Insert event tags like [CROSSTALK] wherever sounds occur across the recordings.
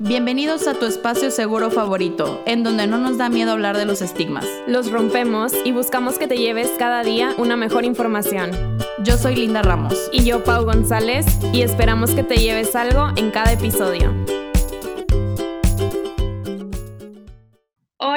Bienvenidos a tu espacio seguro favorito, en donde no nos da miedo hablar de los estigmas. Los rompemos y buscamos que te lleves cada día una mejor información. Yo soy Linda Ramos. Y yo, Pau González, y esperamos que te lleves algo en cada episodio.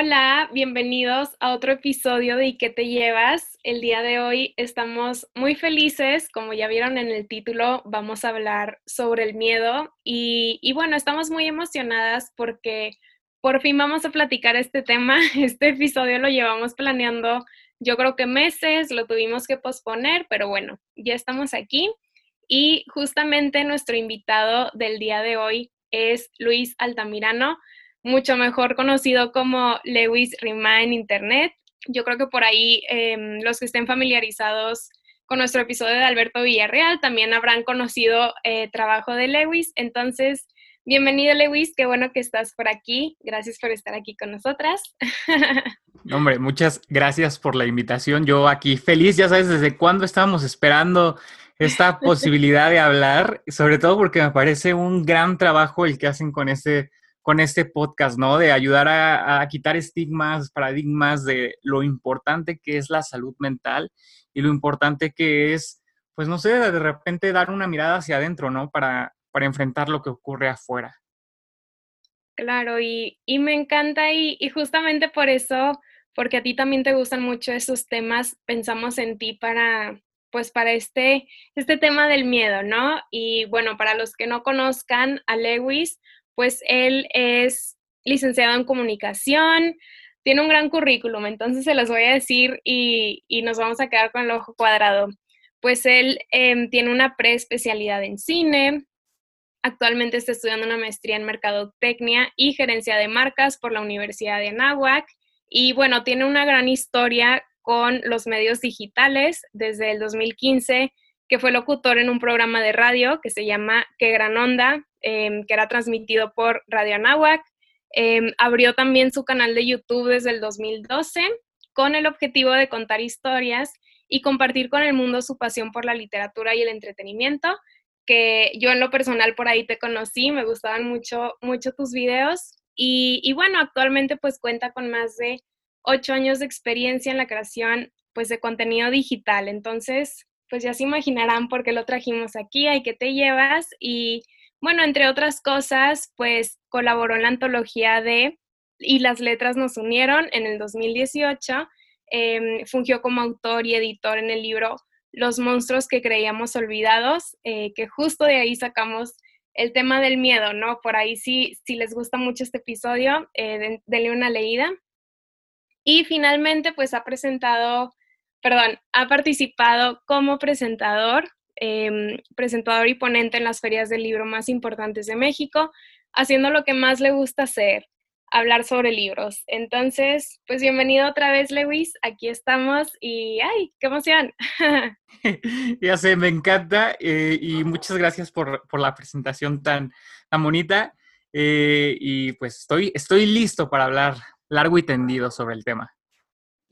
Hola, bienvenidos a otro episodio de ¿Y qué te llevas? El día de hoy estamos muy felices, como ya vieron en el título, vamos a hablar sobre el miedo y, y, bueno, estamos muy emocionadas porque por fin vamos a platicar este tema. [LAUGHS] Este episodio lo llevamos planeando yo creo que meses, lo tuvimos que posponer, pero bueno, ya estamos aquí y justamente nuestro invitado del día de hoy es Luis Altamirano mucho mejor conocido como Lewis Rima en Internet. Yo creo que por ahí em, los que estén familiarizados con nuestro episodio de Alberto Villarreal también habrán conocido eh, trabajo de Lewis. Entonces, bienvenido Lewis, qué bueno que estás por aquí. Gracias por estar aquí con nosotras. [LAUGHS] Hombre, muchas gracias por la invitación. Yo aquí feliz, ya sabes, desde cuándo estábamos esperando esta [LAUGHS] posibilidad de hablar, sobre todo porque me parece un gran trabajo el que hacen con este con este podcast, ¿no? De ayudar a, quitar estigmas, paradigmas de lo importante que es la salud mental y lo importante que es, pues no sé, de repente dar una mirada hacia adentro, ¿no? Para, para enfrentar lo que ocurre afuera. Claro, y, me encanta y, y justamente por eso, porque a ti también te gustan mucho esos temas, pensamos en ti para, pues para este, este tema del miedo, ¿no? Y bueno, para los que no conozcan a Lewis, pues él es licenciado en comunicación, tiene un gran currículum, entonces se los voy a decir y, nos vamos a quedar con el ojo cuadrado. Pues él em, tiene una preespecialidad en cine, actualmente está estudiando una maestría en mercadotecnia y gerencia de marcas por la Universidad de Anáhuac y bueno, tiene una gran historia con los medios digitales desde el 2015 que fue locutor en un programa de radio que se llama Qué Gran Onda, em, que era transmitido por Radio Anáhuac. Em, abrió también su canal de YouTube desde el 2012 con el objetivo de contar historias y compartir con el mundo su pasión por la literatura y el entretenimiento, que yo en lo personal por ahí te conocí, me gustaban mucho, mucho tus videos y, y bueno, actualmente pues cuenta con más de ocho años de experiencia en la creación pues de contenido digital. Entonces, pues ya se imaginarán por qué lo trajimos aquí, hay que te llevas y bueno, entre otras cosas, pues colaboró en la antología de Y las letras nos unieron en el 2018, em, fungió como autor y editor en el libro Los monstruos que creíamos olvidados, eh, que justo de ahí sacamos el tema del miedo, ¿no? Por ahí sí, si les gusta mucho este episodio, eh, denle una leída. Y finalmente, pues ha presentado perdón, ha participado como presentador, em, presentador y ponente en las ferias del libro más importantes de México, haciendo lo que más le gusta hacer, hablar sobre libros. Entonces, pues bienvenido otra vez, Lewis. Aquí estamos y ¡ay, qué emoción! [LAUGHS] [LAUGHS] ya sé, me encanta eh, y muchas gracias por, la presentación tan, tan bonita. Eh, y pues estoy, estoy listo para hablar largo y tendido sobre el tema.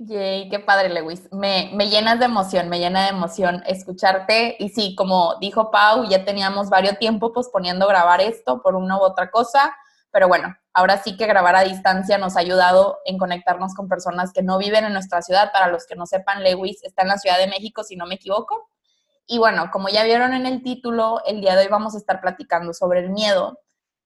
Yay, qué padre, Lewis. Me, me llenas de emoción, me llena de emoción escucharte. Y sí, como dijo Pau, ya teníamos varios tiempo posponiendo grabar esto por una u otra cosa, pero bueno, ahora sí que grabar a distancia nos ha ayudado en conectarnos con personas que no viven en nuestra ciudad. Para los que no sepan, Lewis está en la Ciudad de México, si no me equivoco. Y bueno, como ya vieron en el título, el día de hoy vamos a estar platicando sobre el miedo.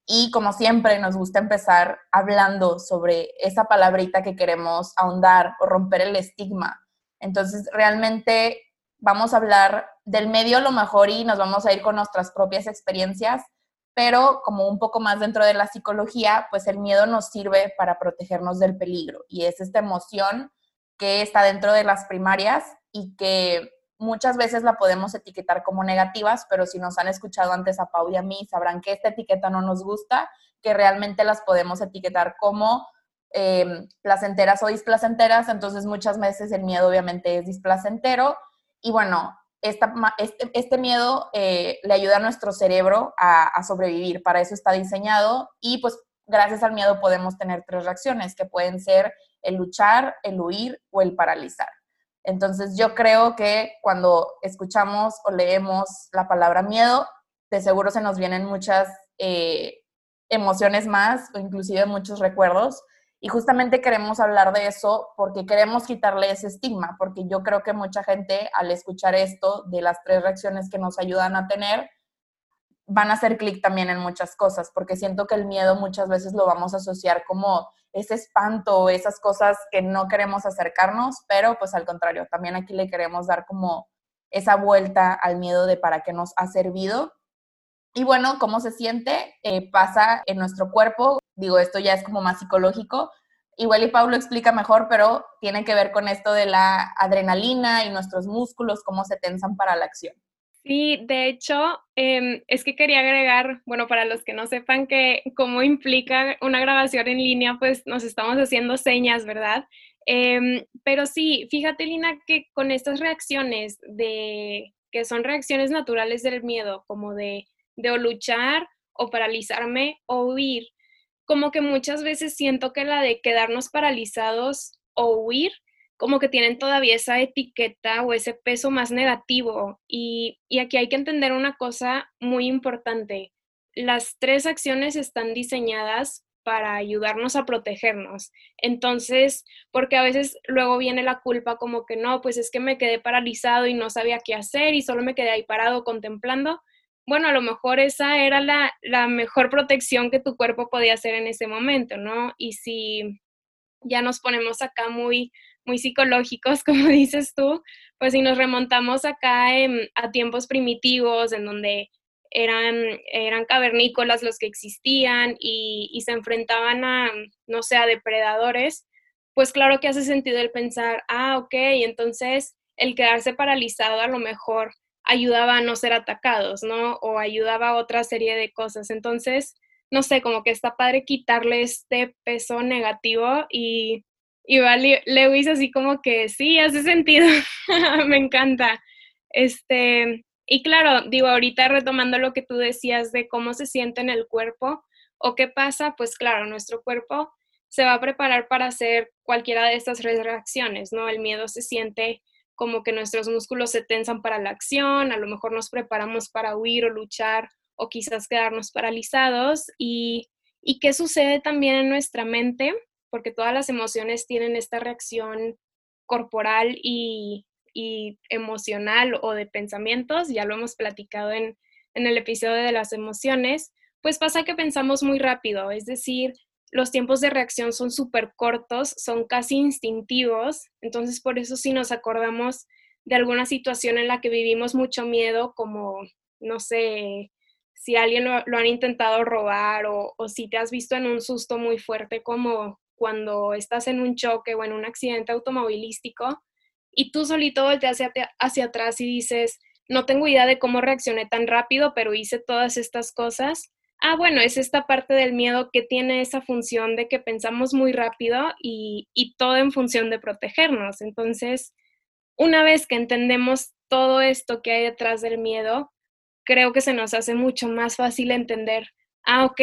Y como siempre, nos gusta empezar hablando sobre esa palabrita que queremos ahondar o romper el estigma. Entonces, realmente vamos a hablar del medio lo mejor y nos vamos a ir con nuestras propias experiencias, pero como un poco más dentro de la psicología, pues el miedo nos sirve para protegernos del peligro y es esta emoción que está dentro de las primarias y que muchas veces la podemos etiquetar como negativas, pero si nos han escuchado antes a Pau y a mí, sabrán que esta etiqueta no nos gusta, que realmente las podemos etiquetar como em, placenteras o displacenteras, entonces muchas veces el miedo obviamente es displacentero y bueno, este, este, miedo eh, le ayuda a nuestro cerebro a, a sobrevivir, para eso está diseñado y pues gracias al miedo podemos tener tres reacciones que pueden ser el luchar, el huir o el paralizar. Entonces yo creo que cuando escuchamos o leemos la palabra miedo, de seguro se nos vienen muchas eh, emociones más o inclusive muchos recuerdos. Y justamente queremos hablar de eso porque queremos quitarle ese estigma, porque yo creo que mucha gente al escuchar esto de las tres reacciones que nos ayudan a tener, van a hacer clic también en muchas cosas, porque siento que el miedo muchas veces lo vamos a asociar como ese espanto, esas cosas que no queremos acercarnos, pero pues al contrario, también aquí le queremos dar como esa vuelta al miedo de para qué nos ha servido. Y bueno, cómo se siente, eh, pasa en nuestro cuerpo, digo, esto ya es como más psicológico. Igual y Pablo explica mejor, pero tiene que ver con esto de la adrenalina y nuestros músculos, cómo se tensan para la acción. Sí, de hecho, em, es que quería agregar, bueno, para los que no sepan que cómo implica una grabación en línea, pues nos estamos haciendo señas, ¿verdad? Em, pero sí, fíjate, Lina, que con estas reacciones de que son reacciones naturales del miedo, como de, de luchar o paralizarme o huir, como que muchas veces siento que la de quedarnos paralizados o huir, como que tienen todavía esa etiqueta o ese peso más negativo. Y, y aquí hay que entender una cosa muy importante. Las tres acciones están diseñadas para ayudarnos a protegernos. Entonces, porque a veces luego viene la culpa como que no, pues es que me quedé paralizado y no sabía qué hacer y solo me quedé ahí parado contemplando bueno, a lo mejor esa era la, mejor protección que tu cuerpo podía hacer en ese momento, ¿no? Y si ya nos ponemos acá muy, muy psicológicos, [LAUGHS] como dices tú, pues si nos remontamos acá a tiempos primitivos en donde eran, eran cavernícolas los que existían y, se enfrentaban a, no sé, a depredadores, pues claro que hace sentido el pensar, ah, ok, entonces el quedarse paralizado a lo mejor ayudaba a no ser atacados, ¿no? O ayudaba a otra serie de cosas. Entonces, no sé, como que está padre quitarle este peso negativo y, y Lewis así como que sí, hace sentido, [LAUGHS] me encanta. Este, y claro, digo, ahorita retomando lo que tú decías de cómo se siente en el cuerpo o qué pasa, pues claro, nuestro cuerpo se va a preparar para hacer cualquiera de estas reacciones, ¿no? El miedo se siente como que nuestros músculos se tensan para la acción, a lo mejor nos preparamos para huir o luchar o quizás quedarnos paralizados. ¿Y, y qué sucede también en nuestra mente? Porque todas las emociones tienen esta reacción corporal y, y emocional o de pensamientos, ya lo hemos platicado en, en el episodio de las emociones, pues pasa que pensamos muy rápido, es decir, los tiempos de reacción son súper cortos, son casi instintivos, entonces por eso si nos acordamos de alguna situación en la que vivimos mucho miedo, como, no sé, si alguien lo, han intentado robar o, si te has visto en un susto muy fuerte como cuando estás en un choque o en un accidente automovilístico y tú solito volteas hacia, hacia atrás y dices, no tengo idea de cómo reaccioné tan rápido, pero hice todas estas cosas ah, bueno, es esta parte del miedo que tiene esa función de que pensamos muy rápido y, todo en función de protegernos. Entonces, una vez que entendemos todo esto que hay detrás del miedo, creo que se nos hace mucho más fácil entender, ah, ok,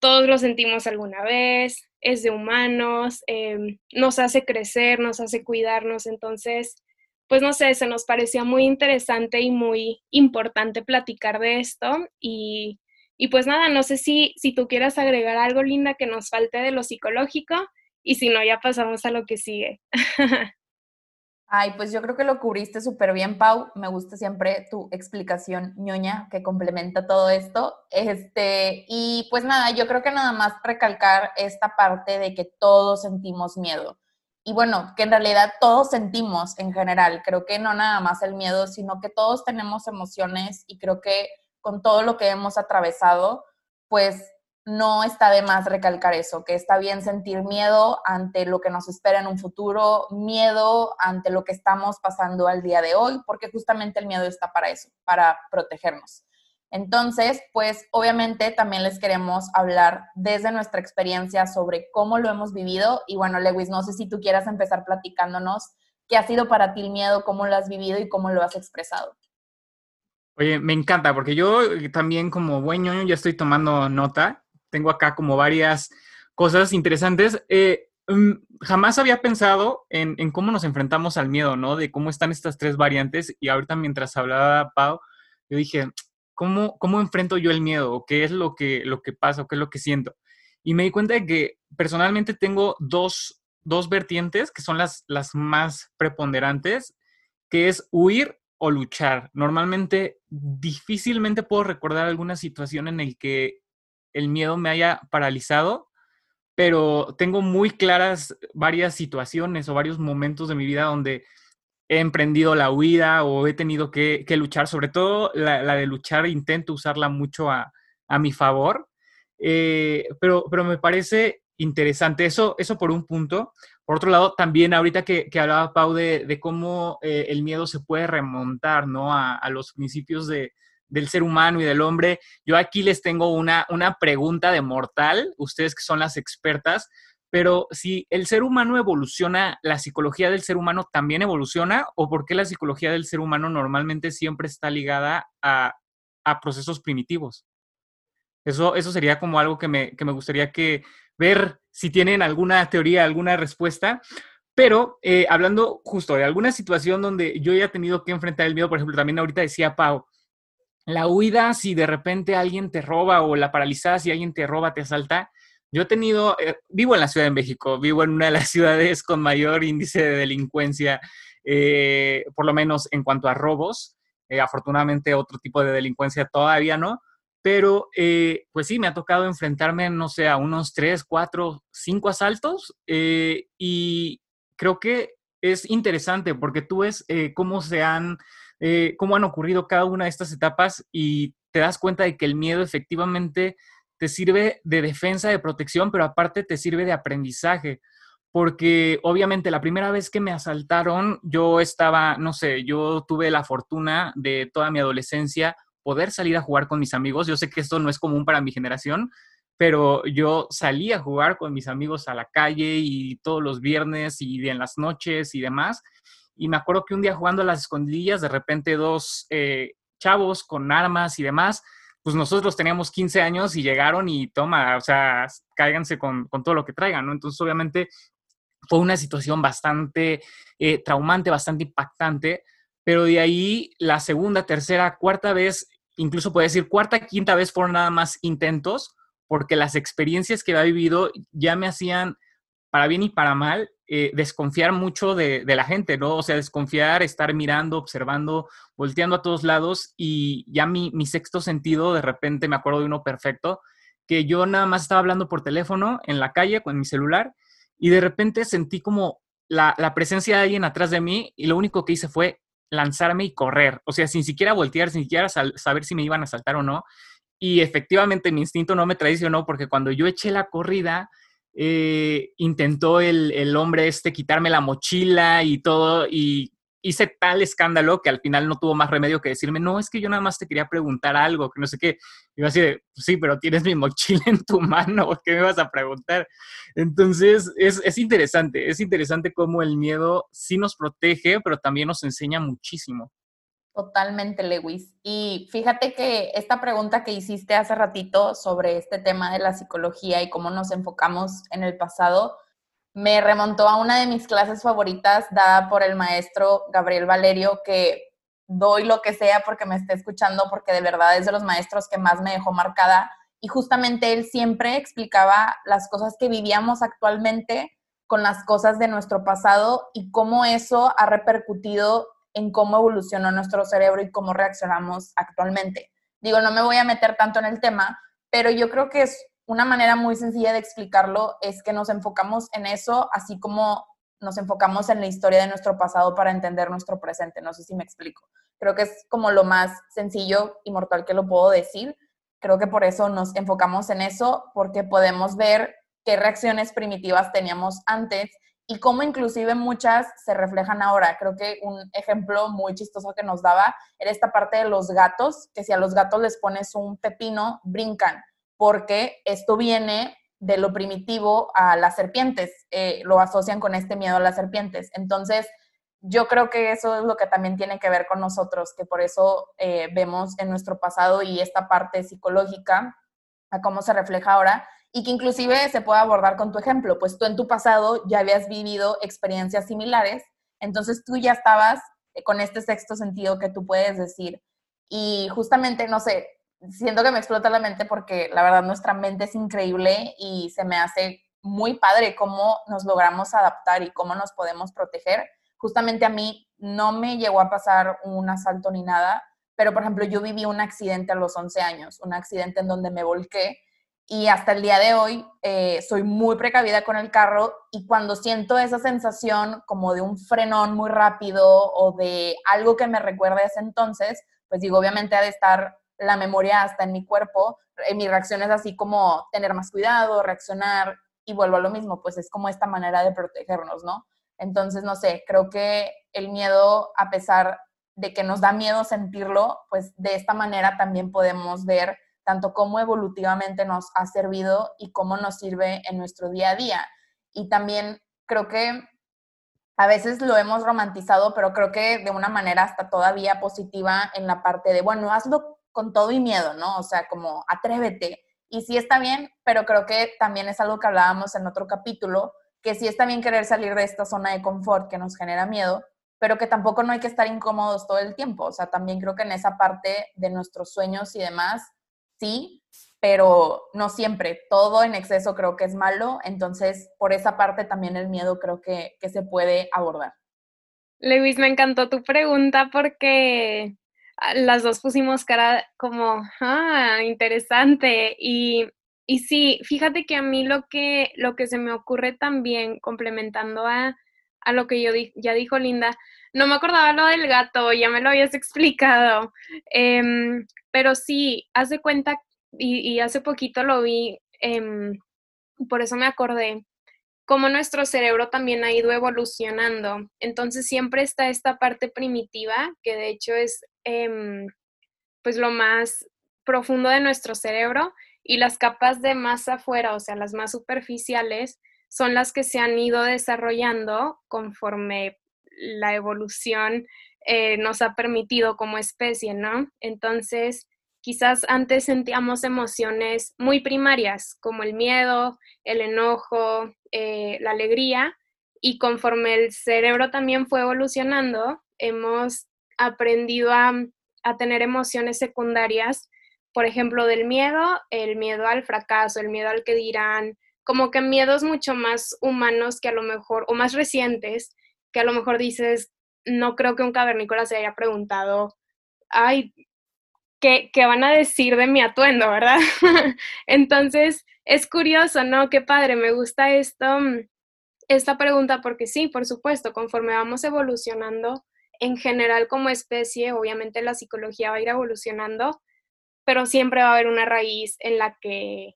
todos lo sentimos alguna vez, es de humanos, em, nos hace crecer, nos hace cuidarnos, entonces, pues no sé, se nos parecía muy interesante y muy importante platicar de esto y y pues nada, no sé si, si tú quieras agregar algo, Linda, que nos falte de lo psicológico y si no, ya pasamos a lo que sigue. [LAUGHS] Ay, pues yo creo que lo cubriste súper bien, Pau. Me gusta siempre tu explicación ñoña que complementa todo esto. Este, y pues nada, yo creo que nada más recalcar esta parte de que todos sentimos miedo. Y bueno, que en realidad todos sentimos en general. Creo que no nada más el miedo, sino que todos tenemos emociones y creo que con todo lo que hemos atravesado, pues no está de más recalcar eso, que está bien sentir miedo ante lo que nos espera en un futuro, miedo ante lo que estamos pasando al día de hoy, porque justamente el miedo está para eso, para protegernos. Entonces, pues obviamente también les queremos hablar desde nuestra experiencia sobre cómo lo hemos vivido. Y bueno, Lewis, no sé si tú quieras empezar platicándonos qué ha sido para ti el miedo, cómo lo has vivido y cómo lo has expresado. Oye, me encanta porque yo también como buen ñoño ya estoy tomando nota. Tengo acá como varias cosas interesantes. Eh, mm, jamás había pensado en, cómo nos enfrentamos al miedo, ¿no? De cómo están estas tres variantes. Y ahorita mientras hablaba Pau, yo dije, ¿cómo, ¿cómo enfrento yo el miedo? ¿O qué es lo que, lo que pasa? ¿O qué es lo que siento? Y me di cuenta de que personalmente tengo dos, dos vertientes que son las, las más preponderantes, que es huir o luchar. Normalmente, difícilmente puedo recordar alguna situación en la que el miedo me haya paralizado, pero tengo muy claras varias situaciones o varios momentos de mi vida donde he emprendido la huida o he tenido que, luchar, sobre todo la, de luchar, intento usarla mucho a, mi favor, eh, pero, pero me parece interesante eso, eso por un punto. Por otro lado, también ahorita que, hablaba Pau de, cómo eh, el miedo se puede remontar ¿no? a, los principios de, del ser humano y del hombre, yo aquí les tengo una, una pregunta de mortal, ustedes que son las expertas, pero si el ser humano evoluciona, ¿la psicología del ser humano también evoluciona? ¿O por qué la psicología del ser humano normalmente siempre está ligada a, procesos primitivos? Eso, eso sería como algo que me, que me gustaría que ver si tienen alguna teoría, alguna respuesta. Pero eh, hablando justo de alguna situación donde yo haya tenido que enfrentar el miedo, por ejemplo, también ahorita decía Pau, la huida si de repente alguien te roba o la paralizada si alguien te roba, te asalta, yo he tenido, eh, vivo en la Ciudad de México, vivo en una de las [LAUGHS] ciudades con mayor índice de delincuencia, eh, por lo menos en cuanto a robos. Eh, afortunadamente otro tipo de delincuencia todavía no, pero pues sí, me ha tocado enfrentarme, no sé, a unos tres, cuatro, cinco asaltos y creo que es interesante porque tú ves cómo se han, cómo han ocurrido cada una de estas etapas y te das cuenta de que el miedo efectivamente te sirve de defensa, de protección, pero aparte te sirve de aprendizaje. Porque obviamente la primera vez que me asaltaron, yo estaba, no sé, yo tuve la fortuna de toda mi adolescencia poder salir a jugar con mis amigos. Yo sé que esto no es común para mi generación, pero yo salí a jugar con mis amigos a la calle y todos los viernes y en las noches y demás. Y me acuerdo que un día jugando a las escondillas, de repente dos eh, chavos con armas y demás pues nosotros teníamos 15 años y llegaron y toma, o sea, cáiganse con, todo lo que traigan, ¿no? Entonces, obviamente, fue una situación bastante eh, traumante, bastante impactante, pero de ahí la segunda, tercera, cuarta vez, incluso puede decir cuarta, quinta vez fueron nada más intentos, porque las experiencias que había vivido ya me hacían, para bien y para mal, eh, desconfiar mucho de, la gente, ¿no? O sea, desconfiar, estar mirando, observando, volteando a todos lados y ya mi, sexto sentido, de repente me acuerdo de uno perfecto, que yo nada más estaba hablando por teléfono en la calle con mi celular y de repente sentí como la, presencia de alguien atrás de mí y lo único que hice fue lanzarme y correr, o sea, sin siquiera voltear, sin siquiera saber si me iban a saltar o no. Y efectivamente mi instinto no me traicionó porque cuando yo eché la corrida, eh, intentó el, hombre este quitarme la mochila y todo, y hice tal escándalo que al final no tuvo más remedio que decirme, no, es que yo nada más te quería preguntar algo, que no sé qué. Y yo así de, sí, pero tienes mi mochila [LAUGHS] en tu mano, ¿qué me vas a preguntar? Entonces, es, es interesante, es interesante cómo el miedo sí nos protege, pero también nos enseña muchísimo. Totalmente, Lewis. Y fíjate que esta pregunta que hiciste hace ratito sobre este tema de la psicología y cómo nos enfocamos en el pasado, me remontó a una de mis clases favoritas dada por el maestro Gabriel Valerio, que doy lo que sea porque me esté escuchando, porque de verdad es de los maestros que más me dejó marcada. Y justamente él siempre explicaba las cosas que vivíamos actualmente con las cosas de nuestro pasado y cómo eso ha repercutido en cómo evolucionó nuestro cerebro y cómo reaccionamos actualmente. Digo, no me voy a meter tanto en el tema, pero yo creo que es una manera muy sencilla de explicarlo, es que nos enfocamos en eso, así como nos enfocamos en la historia de nuestro pasado para entender nuestro presente. No sé si me explico. Creo que es como lo más sencillo y mortal que lo puedo decir. Creo que por eso nos enfocamos en eso, porque podemos ver qué reacciones primitivas teníamos antes y cómo inclusive muchas se reflejan ahora. Creo que un ejemplo muy chistoso que nos daba era esta parte de los gatos, que si a los gatos les pones un pepino, brincan, porque esto viene de lo primitivo a las serpientes, eh, lo asocian con este miedo a las serpientes. Entonces, yo creo que eso es lo que también tiene que ver con nosotros, que por eso eh, vemos en nuestro pasado y esta parte psicológica a cómo se refleja ahora, y que inclusive se puede abordar con tu ejemplo, pues tú en tu pasado ya habías vivido experiencias similares, entonces tú ya estabas eh, con este sexto sentido que tú puedes decir, Y justamente, no sé, siento que me explota la mente porque la verdad nuestra mente es increíble y se me hace muy padre cómo nos logramos adaptar y cómo nos podemos proteger. Justamente a mí no me llegó a pasar un asalto ni nada, pero por ejemplo yo viví un accidente a los 11 años, un accidente en donde me volqué y hasta el día de hoy eh, soy muy precavida con el carro y cuando siento esa sensación como de un frenón muy rápido o de algo que me recuerde a ese entonces, pues digo, obviamente ha de estar la memoria hasta en mi cuerpo, en mi reacción es así como tener más cuidado, reaccionar y vuelvo a lo mismo, pues es como esta manera de protegernos, ¿no? Entonces, no sé, creo que el miedo, a pesar de que nos da miedo sentirlo, pues de esta manera también podemos ver tanto cómo evolutivamente nos ha servido y cómo nos sirve en nuestro día a día. Y también creo que a veces lo hemos romantizado, pero creo que de una manera hasta todavía positiva en la parte de, bueno, hazlo con todo y miedo, ¿no? O sea, como atrévete. Y sí está bien, pero creo que también es algo que hablábamos en otro capítulo, que sí está bien querer salir de esta zona de confort que nos genera miedo, pero que tampoco no hay que estar incómodos todo el tiempo. O sea, también creo que en esa parte de nuestros sueños y demás, sí, pero no siempre. Todo en exceso creo que es malo, entonces por esa parte también el miedo creo que, que se puede abordar. Lewis, me encantó tu pregunta porque ah, las dos pusimos cara como, ah, interesante. Y, y sí, fíjate que a mí lo que, lo que se me ocurre también, complementando a, a lo que yo ya dijo Linda, no me acordaba lo del gato, ya me lo habías explicado. Em, pero sí, hace cuenta y, hace poquito lo vi, em, por eso me acordé, cómo nuestro cerebro también ha ido evolucionando. Entonces siempre está esta parte primitiva, que de hecho es em, pues lo más profundo de nuestro cerebro, y las capas de más afuera, o sea, las más superficiales, son las que se han ido desarrollando conforme la evolución eh, nos ha permitido como especie, ¿no? Entonces, quizás antes sentíamos emociones muy primarias, como el miedo, el enojo, eh, la alegría, y conforme el cerebro también fue evolucionando, hemos aprendido a, a tener emociones secundarias, por ejemplo, del miedo, el miedo al fracaso, el miedo al que dirán, como que miedos mucho más humanos que a lo mejor, o más recientes, que a lo mejor dices, no creo que un cavernícola se haya preguntado, ay, ¿qué, van a decir de mi atuendo, verdad? [LAUGHS] Entonces, es curioso, ¿no? Qué padre, me gusta esto, mm, esta pregunta porque sí, por supuesto, conforme vamos evolucionando en general como especie, obviamente la psicología va a ir evolucionando, pero siempre va a haber una raíz en la que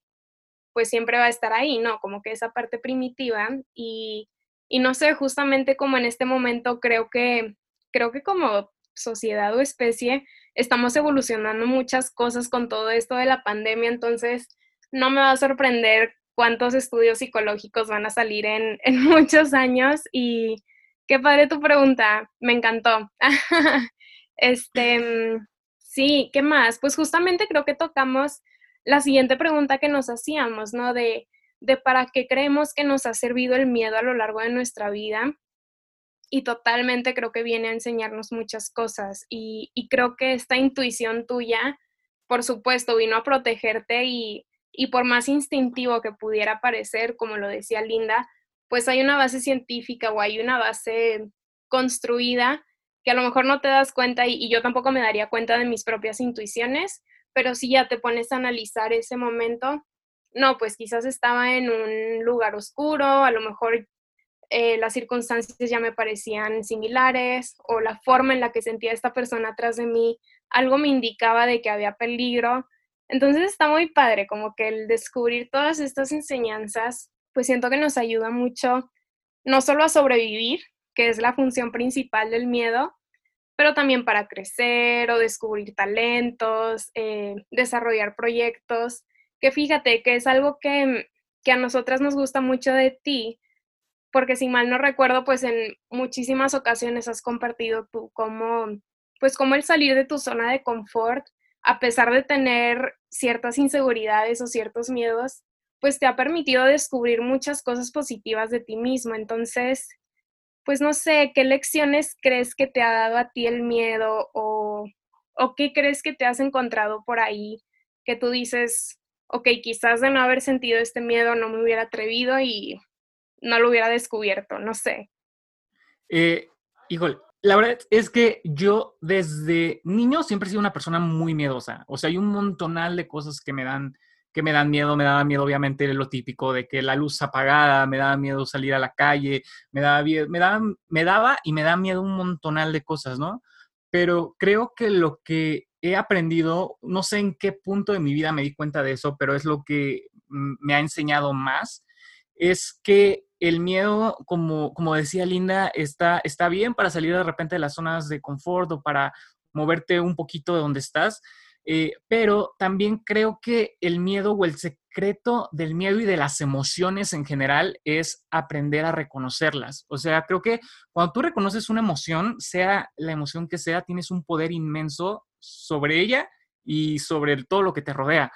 pues siempre va a estar ahí, ¿no? Como que esa parte primitiva y, y no sé, justamente como en este momento creo que, creo que como sociedad o especie estamos evolucionando muchas cosas con todo esto de la pandemia, entonces no me va a sorprender cuántos estudios psicológicos van a salir en, [LAUGHS] en muchos años y qué padre tu pregunta, me encantó. [LAUGHS] este, mm, sí, ¿qué más? Pues justamente creo que tocamos la siguiente pregunta que nos hacíamos, ¿no? De, de para qué creemos que nos ha servido el miedo a lo largo de nuestra vida y totalmente creo que viene a enseñarnos muchas cosas y, creo que esta intuición tuya, por supuesto, vino a protegerte y, y por más instintivo que pudiera parecer, como lo decía Linda, pues hay una base científica o hay una base construida que a lo mejor no te das cuenta y, y, yo tampoco me daría cuenta de mis propias intuiciones, pero si ya te pones a analizar ese momento, no, pues quizás estaba en un lugar oscuro, a lo mejor eh, las circunstancias ya me parecían similares o la forma en la que sentía esta persona atrás de mí, algo me indicaba de que había peligro. Entonces está muy padre, como que el descubrir todas estas enseñanzas, pues siento que nos ayuda mucho, no solo a sobrevivir, que es la función principal del miedo, pero también para crecer o descubrir talentos, eh, desarrollar proyectos, que fíjate que es algo que, que a nosotras nos gusta mucho de ti, porque si mal no recuerdo, pues en muchísimas ocasiones has compartido tú cómo, pues cómo el salir de tu zona de confort, a pesar de tener ciertas inseguridades o ciertos miedos, pues te ha permitido descubrir muchas cosas positivas de ti mismo. Entonces, pues no sé, ¿qué lecciones crees que te ha dado a ti el miedo o, o qué crees que te has encontrado por ahí que tú dices, ok, quizás de no haber sentido este miedo no me hubiera atrevido y no lo hubiera descubierto, no sé. Eh, híjole, la verdad es que yo desde niño siempre he sido una persona muy miedosa. O sea, hay un montonal de cosas que me dan que me dan miedo, me daba miedo obviamente lo típico de que la luz apagada, me daba miedo salir a la calle, me daba, me daba, me daba y me da miedo un montonal de cosas, ¿no? Pero creo que lo que he aprendido, no sé en qué punto de mi vida me di cuenta de eso, pero es lo que me ha enseñado más, es que el miedo, como, como decía Linda, está, está bien para salir de repente de las zonas de confort o para moverte un poquito de donde estás, eh, pero también creo que el miedo o el secreto del miedo y de las emociones en general es aprender a reconocerlas. O sea, creo que cuando tú reconoces una emoción, sea la emoción que sea, tienes un poder inmenso sobre ella y sobre todo lo que te rodea.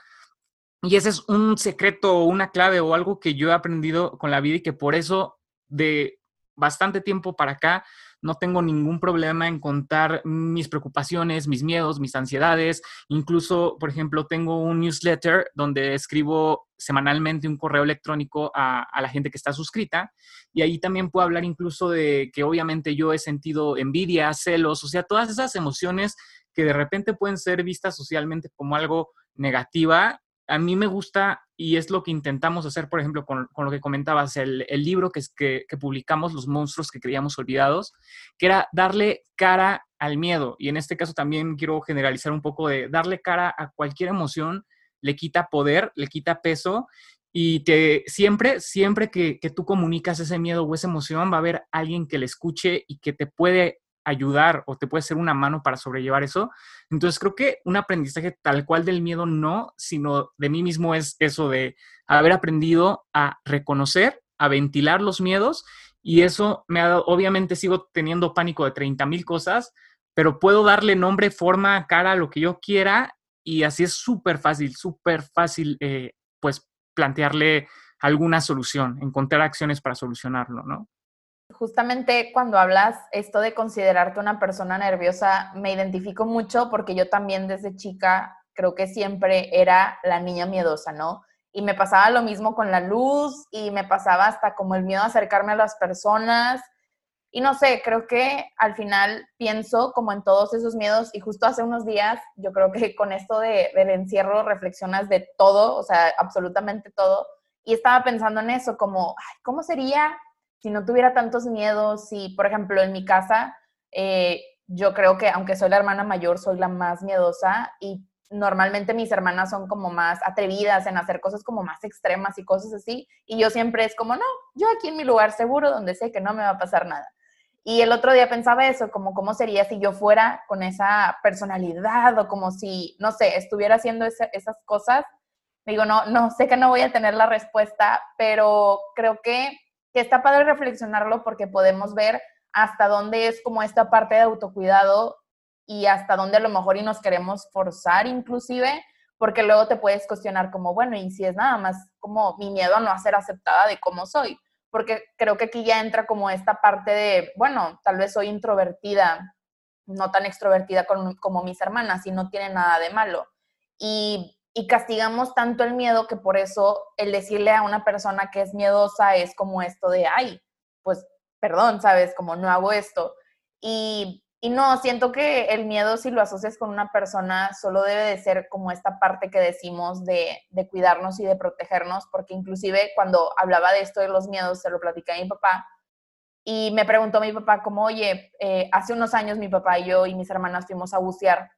Y ese es un secreto o una clave o algo que yo he aprendido con la vida y que por eso de bastante tiempo para acá no tengo ningún problema en contar mis preocupaciones, mis miedos, mis ansiedades. Incluso, por ejemplo, tengo un newsletter donde escribo semanalmente un correo electrónico a, a, la gente que está suscrita y ahí también puedo hablar incluso de que obviamente yo he sentido envidia, celos, o sea, todas esas emociones que de repente pueden ser vistas socialmente como algo negativa a mí me gusta y es lo que intentamos hacer, por ejemplo, con, lo que comentabas, el, libro que, que, publicamos, Los monstruos que creíamos olvidados, que era darle cara al miedo. Y en este caso también quiero generalizar un poco de darle cara a cualquier emoción, le quita poder, le quita peso. Y te, siempre, siempre que, que tú comunicas ese miedo o esa emoción, va a haber alguien que le escuche y que te puede ayudar o te puede ser una mano para sobrellevar eso. Entonces creo que un aprendizaje tal cual del miedo no, sino de mí mismo es eso de haber aprendido a reconocer, a ventilar los miedos y eso me ha dado, obviamente sigo teniendo pánico de 30 mil cosas, pero puedo darle nombre, forma, cara lo que yo quiera y así es súper fácil, súper fácil eh, pues plantearle alguna solución, encontrar acciones para solucionarlo, ¿no? Justamente cuando hablas esto de considerarte una persona nerviosa, me identifico mucho porque yo también desde chica creo que siempre era la niña miedosa, ¿no? Y me pasaba lo mismo con la luz y me pasaba hasta como el miedo a acercarme a las personas. Y no sé, creo que al final pienso como en todos esos miedos y justo hace unos días yo creo que con esto de, del encierro reflexionas de todo, o sea, absolutamente todo. Y estaba pensando en eso, como, ¿cómo sería si no tuviera tantos miedos, si, por ejemplo, en mi casa, eh, yo creo que aunque soy la hermana mayor, soy la más miedosa y normalmente mis hermanas son como más atrevidas en hacer cosas como más extremas y cosas así. Y yo siempre es como, no, yo aquí en mi lugar seguro, donde sé que no me va a pasar nada. Y el otro día pensaba eso, como cómo sería si yo fuera con esa personalidad o como si, no sé, estuviera haciendo esas cosas. Digo, no, no, sé que no voy a tener la respuesta, pero creo que que está padre reflexionarlo porque podemos ver hasta dónde es como esta parte de autocuidado y hasta dónde a lo mejor y nos queremos forzar inclusive, porque luego te puedes cuestionar como, bueno, y si es nada más como mi miedo a no ser aceptada de cómo soy, porque creo que aquí ya entra como esta parte de, bueno, tal vez soy introvertida, no tan extrovertida como mis hermanas y no tiene nada de malo. Y y castigamos tanto el miedo que por eso el decirle a una persona que es miedosa es como esto de, ay, pues perdón, ¿sabes? Como no hago esto. Y, y no, siento que el miedo si lo asocias con una persona solo debe de ser como esta parte que decimos de, de cuidarnos y de protegernos, porque inclusive cuando hablaba de esto de los miedos, se lo platicé a mi papá, y me preguntó mi papá como, oye, eh, hace unos años mi papá y yo y mis hermanas fuimos a bucear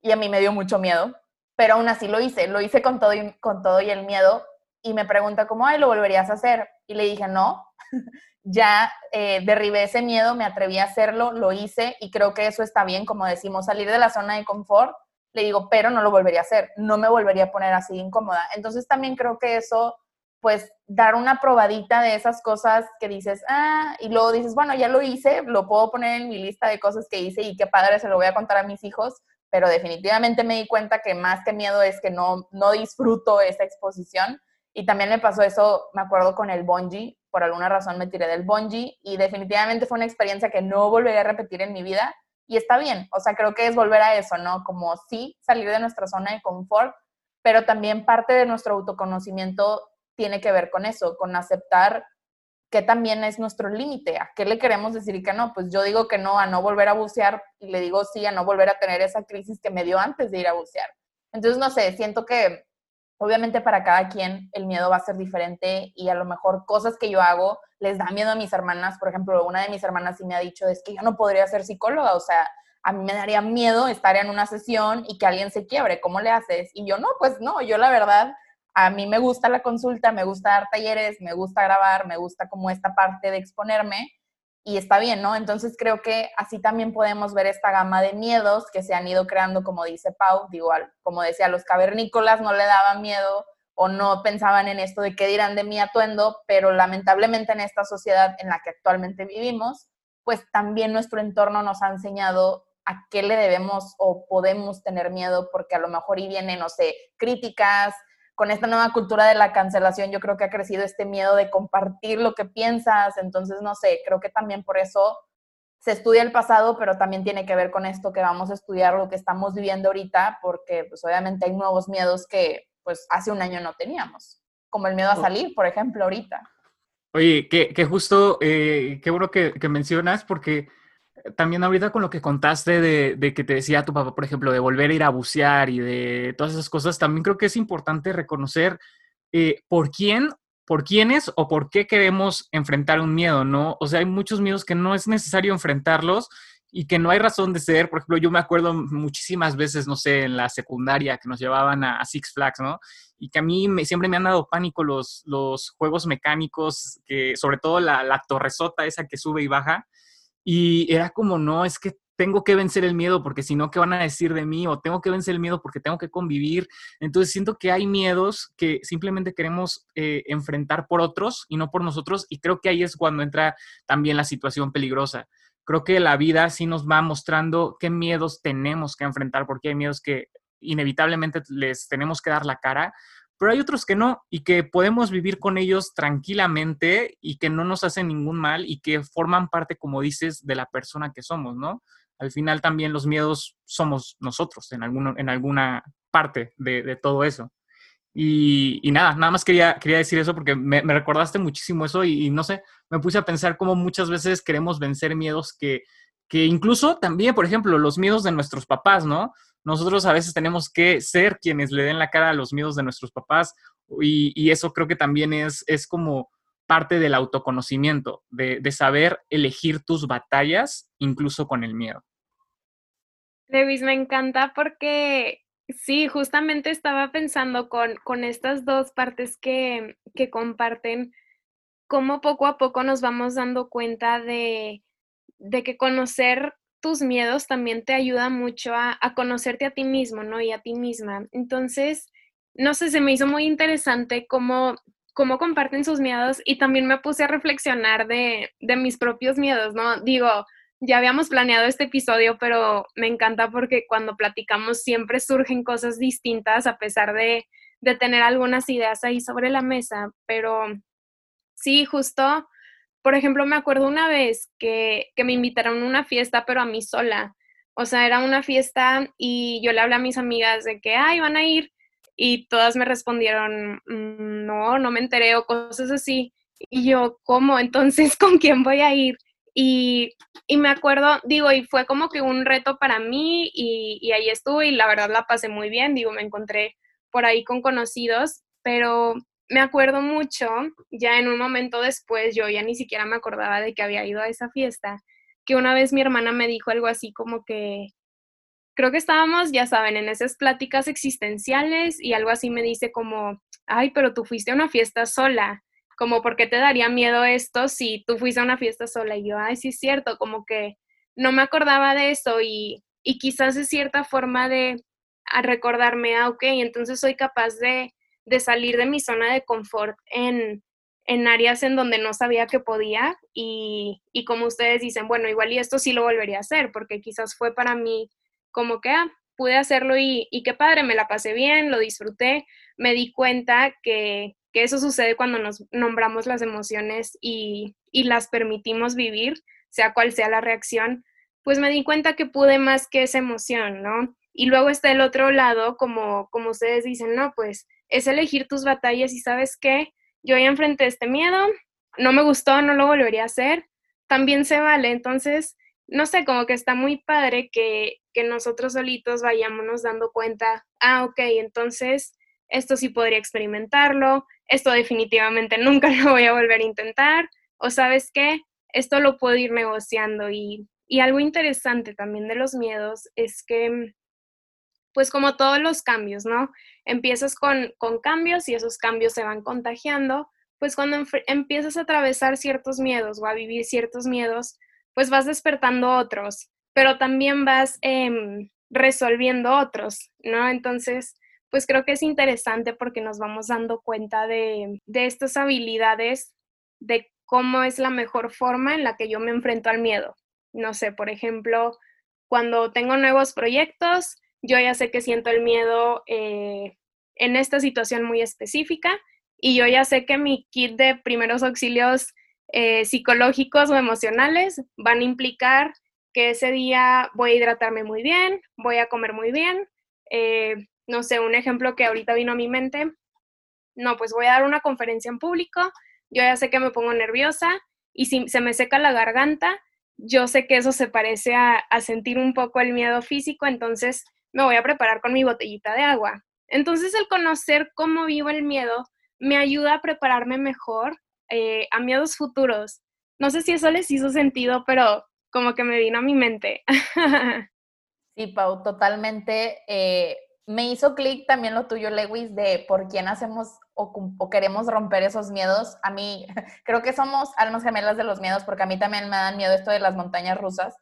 y a mí me dio mucho miedo pero aún así lo hice, lo hice con todo y, con todo y el miedo y me pregunta cómo, ay, ¿lo volverías a hacer? Y le dije, no, [LAUGHS] ya eh, derribé ese miedo, me atreví a hacerlo, lo hice y creo que eso está bien, como decimos, salir de la zona de confort, le digo, pero no lo volvería a hacer, no me volvería a poner así incómoda. Entonces también creo que eso, pues dar una probadita de esas cosas que dices, ah, y luego dices, bueno, ya lo hice, lo puedo poner en mi lista de cosas que hice y qué padre, se lo voy a contar a mis hijos, pero definitivamente me di cuenta que más que miedo es que no, no disfruto esa exposición. Y también me pasó eso, me acuerdo con el bungee, por alguna razón me tiré del bungee y definitivamente fue una experiencia que no volveré a repetir en mi vida, y está bien, o sea, creo que es volver a eso, ¿no? Como sí, salir de nuestra zona de confort, pero también parte de nuestro autoconocimiento tiene que ver con eso, con aceptar que también es nuestro límite, a qué le queremos decir y que no. Pues yo digo que no a no volver a bucear y le digo sí a no volver a tener esa crisis que me dio antes de ir a bucear. Entonces, no sé, siento que obviamente para cada quien el miedo va a ser diferente y a lo mejor cosas que yo hago les da miedo a mis hermanas. Por ejemplo, una de mis hermanas sí me ha dicho, es que yo no podría ser psicóloga, o sea, a mí me daría miedo estar en una sesión y que alguien se quiebre, ¿cómo le haces? Y yo no, pues no, yo la verdad, a mí me gusta la consulta, me gusta dar talleres, me gusta grabar, me gusta como esta parte de exponerme y está bien, ¿no? Entonces creo que así también podemos ver esta gama de miedos que se han ido creando, como dice Pau, digo, como decía, los cavernícolas no le daban miedo o no pensaban en esto de qué dirán de mi atuendo, pero lamentablemente en esta sociedad en la que actualmente vivimos, pues también nuestro entorno nos ha enseñado a qué le debemos o podemos tener miedo, porque a lo mejor y vienen, no sé, críticas, con esta nueva cultura de la cancelación, yo creo que ha crecido este miedo de compartir lo que piensas, entonces no sé, creo que también por eso se estudia el pasado, pero también tiene que ver con esto que vamos a estudiar lo que estamos viviendo ahorita, porque pues obviamente hay nuevos miedos que pues hace un año no teníamos, como el miedo a salir, por ejemplo, ahorita. Oye, que, justo, eh, qué bueno que, que mencionas, porque también ahorita con lo que contaste de, que te decía tu papá, por ejemplo, de volver a ir a bucear y de todas esas cosas, también creo que es importante reconocer eh, por quién, por quiénes o por qué queremos enfrentar un miedo, ¿no? O sea, hay muchos miedos que no es necesario enfrentarlos y que no hay razón de ser. Por ejemplo, yo me acuerdo muchísimas veces, no sé, en la secundaria que nos llevaban a, Six Flags, ¿no? Y que a mí me, siempre me han dado pánico los, juegos mecánicos, que sobre todo la, la torresota esa que sube y baja y era como, no, es que tengo que vencer el miedo porque si no, ¿qué van a decir de mí? O tengo que vencer el miedo porque tengo que convivir. Entonces siento que hay miedos que simplemente queremos eh, enfrentar por otros y no por nosotros. Y creo que ahí es cuando entra también la situación peligrosa. Creo que la vida sí nos va mostrando qué miedos tenemos que enfrentar porque hay miedos que inevitablemente les tenemos que dar la cara, pero hay otros que no y que podemos vivir con ellos tranquilamente y que no nos hacen ningún mal y que forman parte, como dices, de la persona que somos, ¿no? Al final también los miedos somos nosotros en, alguno, en alguna parte de, todo eso. Y, nada, nada más quería, quería decir eso porque me, recordaste muchísimo eso y, no sé, me puse a pensar cómo muchas veces queremos vencer miedos que, que incluso también, por ejemplo, los miedos de nuestros papás, ¿no? Nosotros a veces tenemos que ser quienes le den la cara a los miedos de nuestros papás y, eso creo que también es, es como parte del autoconocimiento, de, saber elegir tus batallas incluso con el miedo. Lewis, me encanta porque sí, justamente estaba pensando con, con estas dos partes que, que comparten, cómo poco a poco nos vamos dando cuenta de, de que conocer tus miedos también te ayuda mucho a, conocerte a ti mismo, ¿no? Y a ti misma. Entonces, no sé, se me hizo muy interesante cómo, cómo comparten sus miedos y también me puse a reflexionar de, de mis propios miedos, ¿no? Digo, ya habíamos planeado este episodio, pero me encanta porque cuando platicamos siempre surgen cosas distintas a pesar de, de tener algunas ideas ahí sobre la mesa, pero sí, justo por ejemplo, me acuerdo una vez que, me invitaron a una fiesta, pero a mí sola. O sea, era una fiesta y yo le hablé a mis amigas de que, ay, van a ir. Y todas me respondieron, mm, no, no me enteré o cosas así. Y yo, ¿cómo? Entonces, [LAUGHS] ¿con quién voy a ir? Y, me acuerdo, digo, y fue como que un reto para mí y, y ahí estuve y la verdad la pasé muy bien, digo, me encontré por ahí con conocidos, pero me acuerdo mucho, ya en un momento después, yo ya ni siquiera me acordaba de que había ido a esa fiesta, que una vez mi hermana me dijo algo así como que, creo que estábamos, ya saben, en esas pláticas existenciales y algo así me dice como, ay, pero tú fuiste a una fiesta sola, como, ¿por qué te daría miedo esto si tú fuiste a una fiesta sola? Y yo, ay, sí es cierto, como que no me acordaba de eso y, y quizás es cierta forma de recordarme, ah, ok, entonces soy capaz de de salir de mi zona de confort en, en áreas en donde no sabía que podía y, y, como ustedes dicen, bueno, igual y esto sí lo volvería a hacer porque quizás fue para mí como que, ah, pude hacerlo y, y qué padre, me la pasé bien, lo disfruté, me di cuenta que, que eso sucede cuando nos nombramos las emociones y, y las permitimos vivir, sea cual sea la reacción, pues me di cuenta que pude más que esa emoción, ¿no? Y luego está el otro lado, como, como ustedes dicen, no, pues es elegir tus batallas y sabes qué, yo ya enfrenté este miedo, no me gustó, no lo volvería a hacer, también se vale. Entonces, no sé, como que está muy padre que, que nosotros solitos vayámonos dando cuenta, ah, ok, entonces esto sí podría experimentarlo, esto definitivamente nunca [LAUGHS] lo voy a volver a intentar, o sabes qué, esto lo puedo ir negociando. Y, y algo interesante también de los miedos es que, pues como todos los cambios, ¿no? Empiezas con, con cambios y esos cambios se van contagiando, pues cuando empiezas a atravesar ciertos miedos o a vivir ciertos miedos, pues vas despertando otros, pero también vas em, resolviendo otros, ¿no? Entonces, pues creo que es interesante porque nos vamos dando cuenta de, de estas habilidades, de cómo es la mejor forma en la que yo me enfrento al miedo. No sé, por ejemplo, cuando tengo nuevos proyectos, yo ya sé que siento el miedo eh, en esta situación muy específica y yo ya sé que mi kit de primeros auxilios eh, psicológicos o emocionales van a implicar que ese día voy a hidratarme muy bien, voy a comer muy bien. Eh, no sé, un ejemplo que ahorita vino a mi mente, no, pues voy a dar una conferencia en público, yo ya sé que me pongo nerviosa y si se me seca la garganta, yo sé que eso se parece a, a sentir un poco el miedo físico, entonces me voy a preparar con mi botellita de agua. Entonces el conocer cómo vivo el miedo me ayuda a prepararme mejor eh, a miedos futuros. No sé si eso les hizo sentido, pero como que me vino a mi mente. [LAUGHS] sí, Pau, totalmente. Eh, me hizo clic también lo tuyo, Lewis, de por quién hacemos o, queremos romper esos miedos. A mí, [LAUGHS] creo que somos almas gemelas de los miedos, porque a mí también me dan miedo esto de las montañas rusas.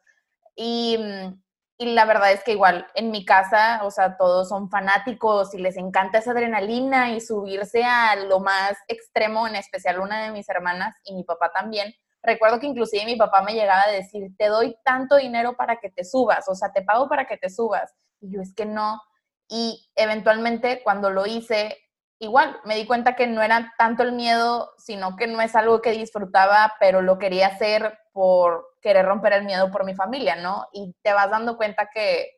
Y mm, y la verdad es que igual en mi casa, o sea, todos son fanáticos y les encanta esa adrenalina y subirse a lo más extremo, en especial una de mis hermanas y mi papá también. Recuerdo que inclusive mi papá me llegaba a decir, te doy tanto dinero para que te subas, o sea, te pago para que te subas. Y yo es que no. Y eventualmente cuando lo hice, igual me di cuenta que no era tanto el miedo, sino que no es algo que disfrutaba, pero lo quería hacer por querer romper el miedo por mi familia, ¿no? Y te vas dando cuenta que,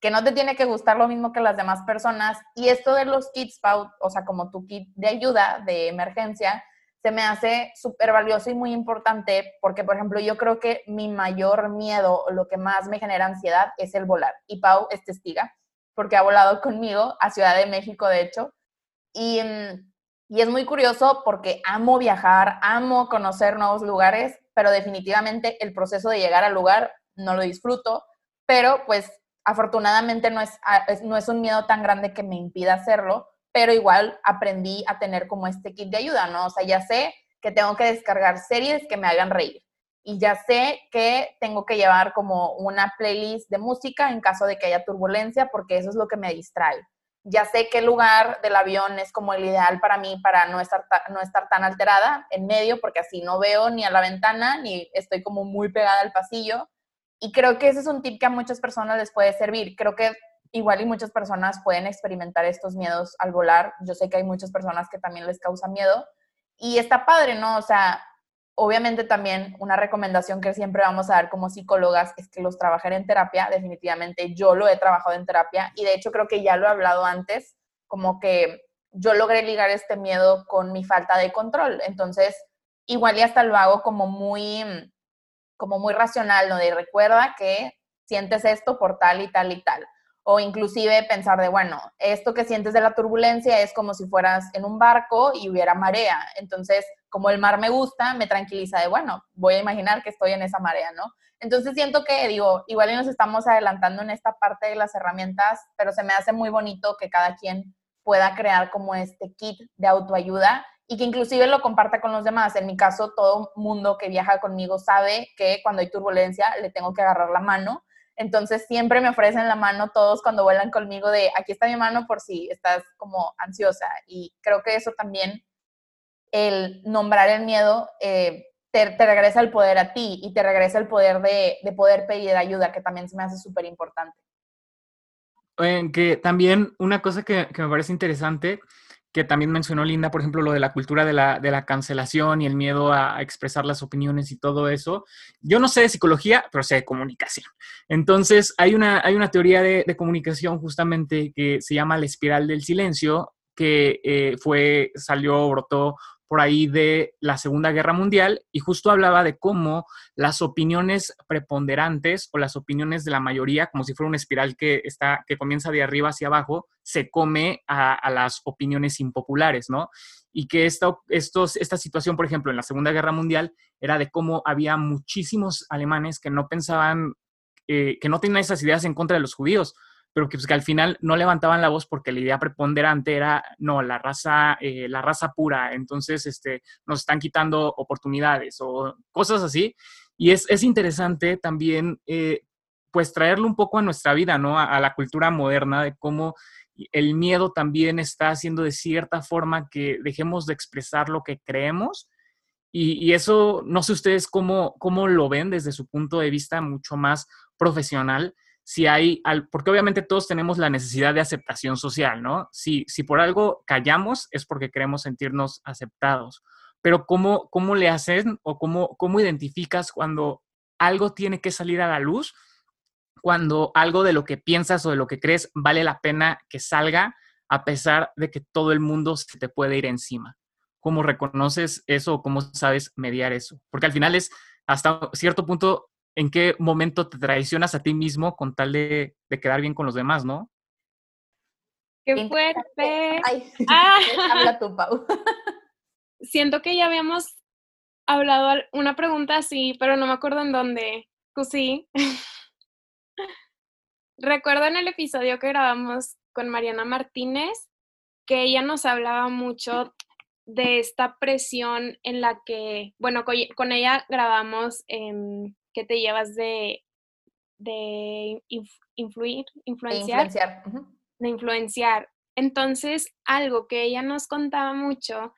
que no te tiene que gustar lo mismo que las demás personas. Y esto de los kits, o sea, como tu kit de ayuda, de emergencia, se me hace súper valioso y muy importante porque, por ejemplo, yo creo que mi mayor miedo, lo que más me genera ansiedad, es el volar. Y Pau es testiga, porque ha volado conmigo a Ciudad de México, de hecho, y, y es muy curioso porque amo viajar, amo conocer nuevos lugares, pero definitivamente el proceso de llegar al lugar no lo disfruto, pero pues afortunadamente no es, no es un miedo tan grande que me impida hacerlo, pero igual aprendí a tener como este kit de ayuda, ¿no? O sea, ya sé que tengo que descargar series que me hagan reír y ya sé que tengo que llevar como una playlist de música en caso de que haya turbulencia porque eso es lo que me distrae ya sé qué lugar del avión es como el ideal para mí para no estar, no estar tan alterada en medio, porque así no veo ni a la ventana, ni estoy como muy pegada al pasillo. Y creo que ese es un tip que a muchas personas les puede servir. Creo que igual y muchas personas pueden experimentar estos miedos al volar. Yo sé que hay muchas personas que también les causa miedo. Y está padre, ¿no? O sea, Obviamente también una recomendación que siempre vamos a dar como psicólogas es que los trabajen en terapia. Definitivamente yo lo he trabajado en terapia y de hecho creo que ya lo he hablado antes, como que yo logré ligar este miedo con mi falta de control. Entonces, igual y hasta lo hago como muy, como muy racional, ¿no? De recuerda que sientes esto por tal y tal y tal. O inclusive pensar de, bueno, esto que sientes de la turbulencia es como si fueras en un barco y hubiera marea. Entonces, como el mar me gusta, me tranquiliza de, bueno, voy a imaginar que estoy en esa marea, ¿no? Entonces siento que, digo, igual nos estamos adelantando en esta parte de las herramientas, pero se me hace muy bonito que cada quien pueda crear como este kit de autoayuda y que inclusive lo comparta con los demás. En mi caso, todo mundo que viaja conmigo sabe que cuando hay turbulencia le tengo que agarrar la mano. Entonces siempre me ofrecen la mano todos cuando vuelan conmigo de aquí está mi mano por si estás como ansiosa. Y creo que eso también el nombrar el miedo eh, te, regresa el poder a ti y te regresa el poder de, poder pedir ayuda, que también se me hace súper importante. Que también una cosa que, me parece interesante que también mencionó Linda, por ejemplo, lo de la cultura de la, de la cancelación y el miedo a, expresar las opiniones y todo eso. Yo no sé de psicología, pero sé de comunicación. Entonces, hay una, hay una teoría de, comunicación justamente que se llama la espiral del silencio, que eh, fue, salió, brotó por ahí de la Segunda Guerra Mundial y justo hablaba de cómo las opiniones preponderantes o las opiniones de la mayoría, como si fuera una espiral que, está, que comienza de arriba hacia abajo, se come a, las opiniones impopulares, ¿no? Y que esta, estos, esta situación, por ejemplo, en la Segunda Guerra Mundial, era de cómo había muchísimos alemanes que no pensaban, eh, que no tenían esas ideas en contra de los judíos, pero que, pues, que al final no levantaban la voz porque la idea preponderante era, no, la raza, eh, la raza pura, entonces este, nos están quitando oportunidades o cosas así. Y es, es interesante también, eh, pues, traerlo un poco a nuestra vida, ¿no? A, la cultura moderna, de cómo el miedo también está haciendo de cierta forma que dejemos de expresar lo que creemos. Y, y eso, no sé ustedes cómo, cómo lo ven desde su punto de vista mucho más profesional, si hay, porque obviamente todos tenemos la necesidad de aceptación social, ¿no? Si, si por algo callamos es porque queremos sentirnos aceptados, pero ¿cómo, cómo le hacen o cómo, cómo identificas cuando algo tiene que salir a la luz, cuando algo de lo que piensas o de lo que crees vale la pena que salga a pesar de que todo el mundo se te puede ir encima? ¿Cómo reconoces eso o cómo sabes mediar eso? Porque al final es hasta cierto punto en qué momento te traicionas a ti mismo con tal de, quedar bien con los demás, ¿no? ¡Qué fuerte! Ay, [LAUGHS] ah. habla tú, Pau. [LAUGHS] Siento que ya habíamos hablado una pregunta así, pero no me acuerdo en dónde. Pues sí. [LAUGHS] Recuerdo en el episodio que grabamos con Mariana Martínez que ella nos hablaba mucho de esta presión en la que, bueno, con, ella grabamos en que te llevas de, de influir, influenciar, de influenciar. Entonces, algo que ella nos contaba mucho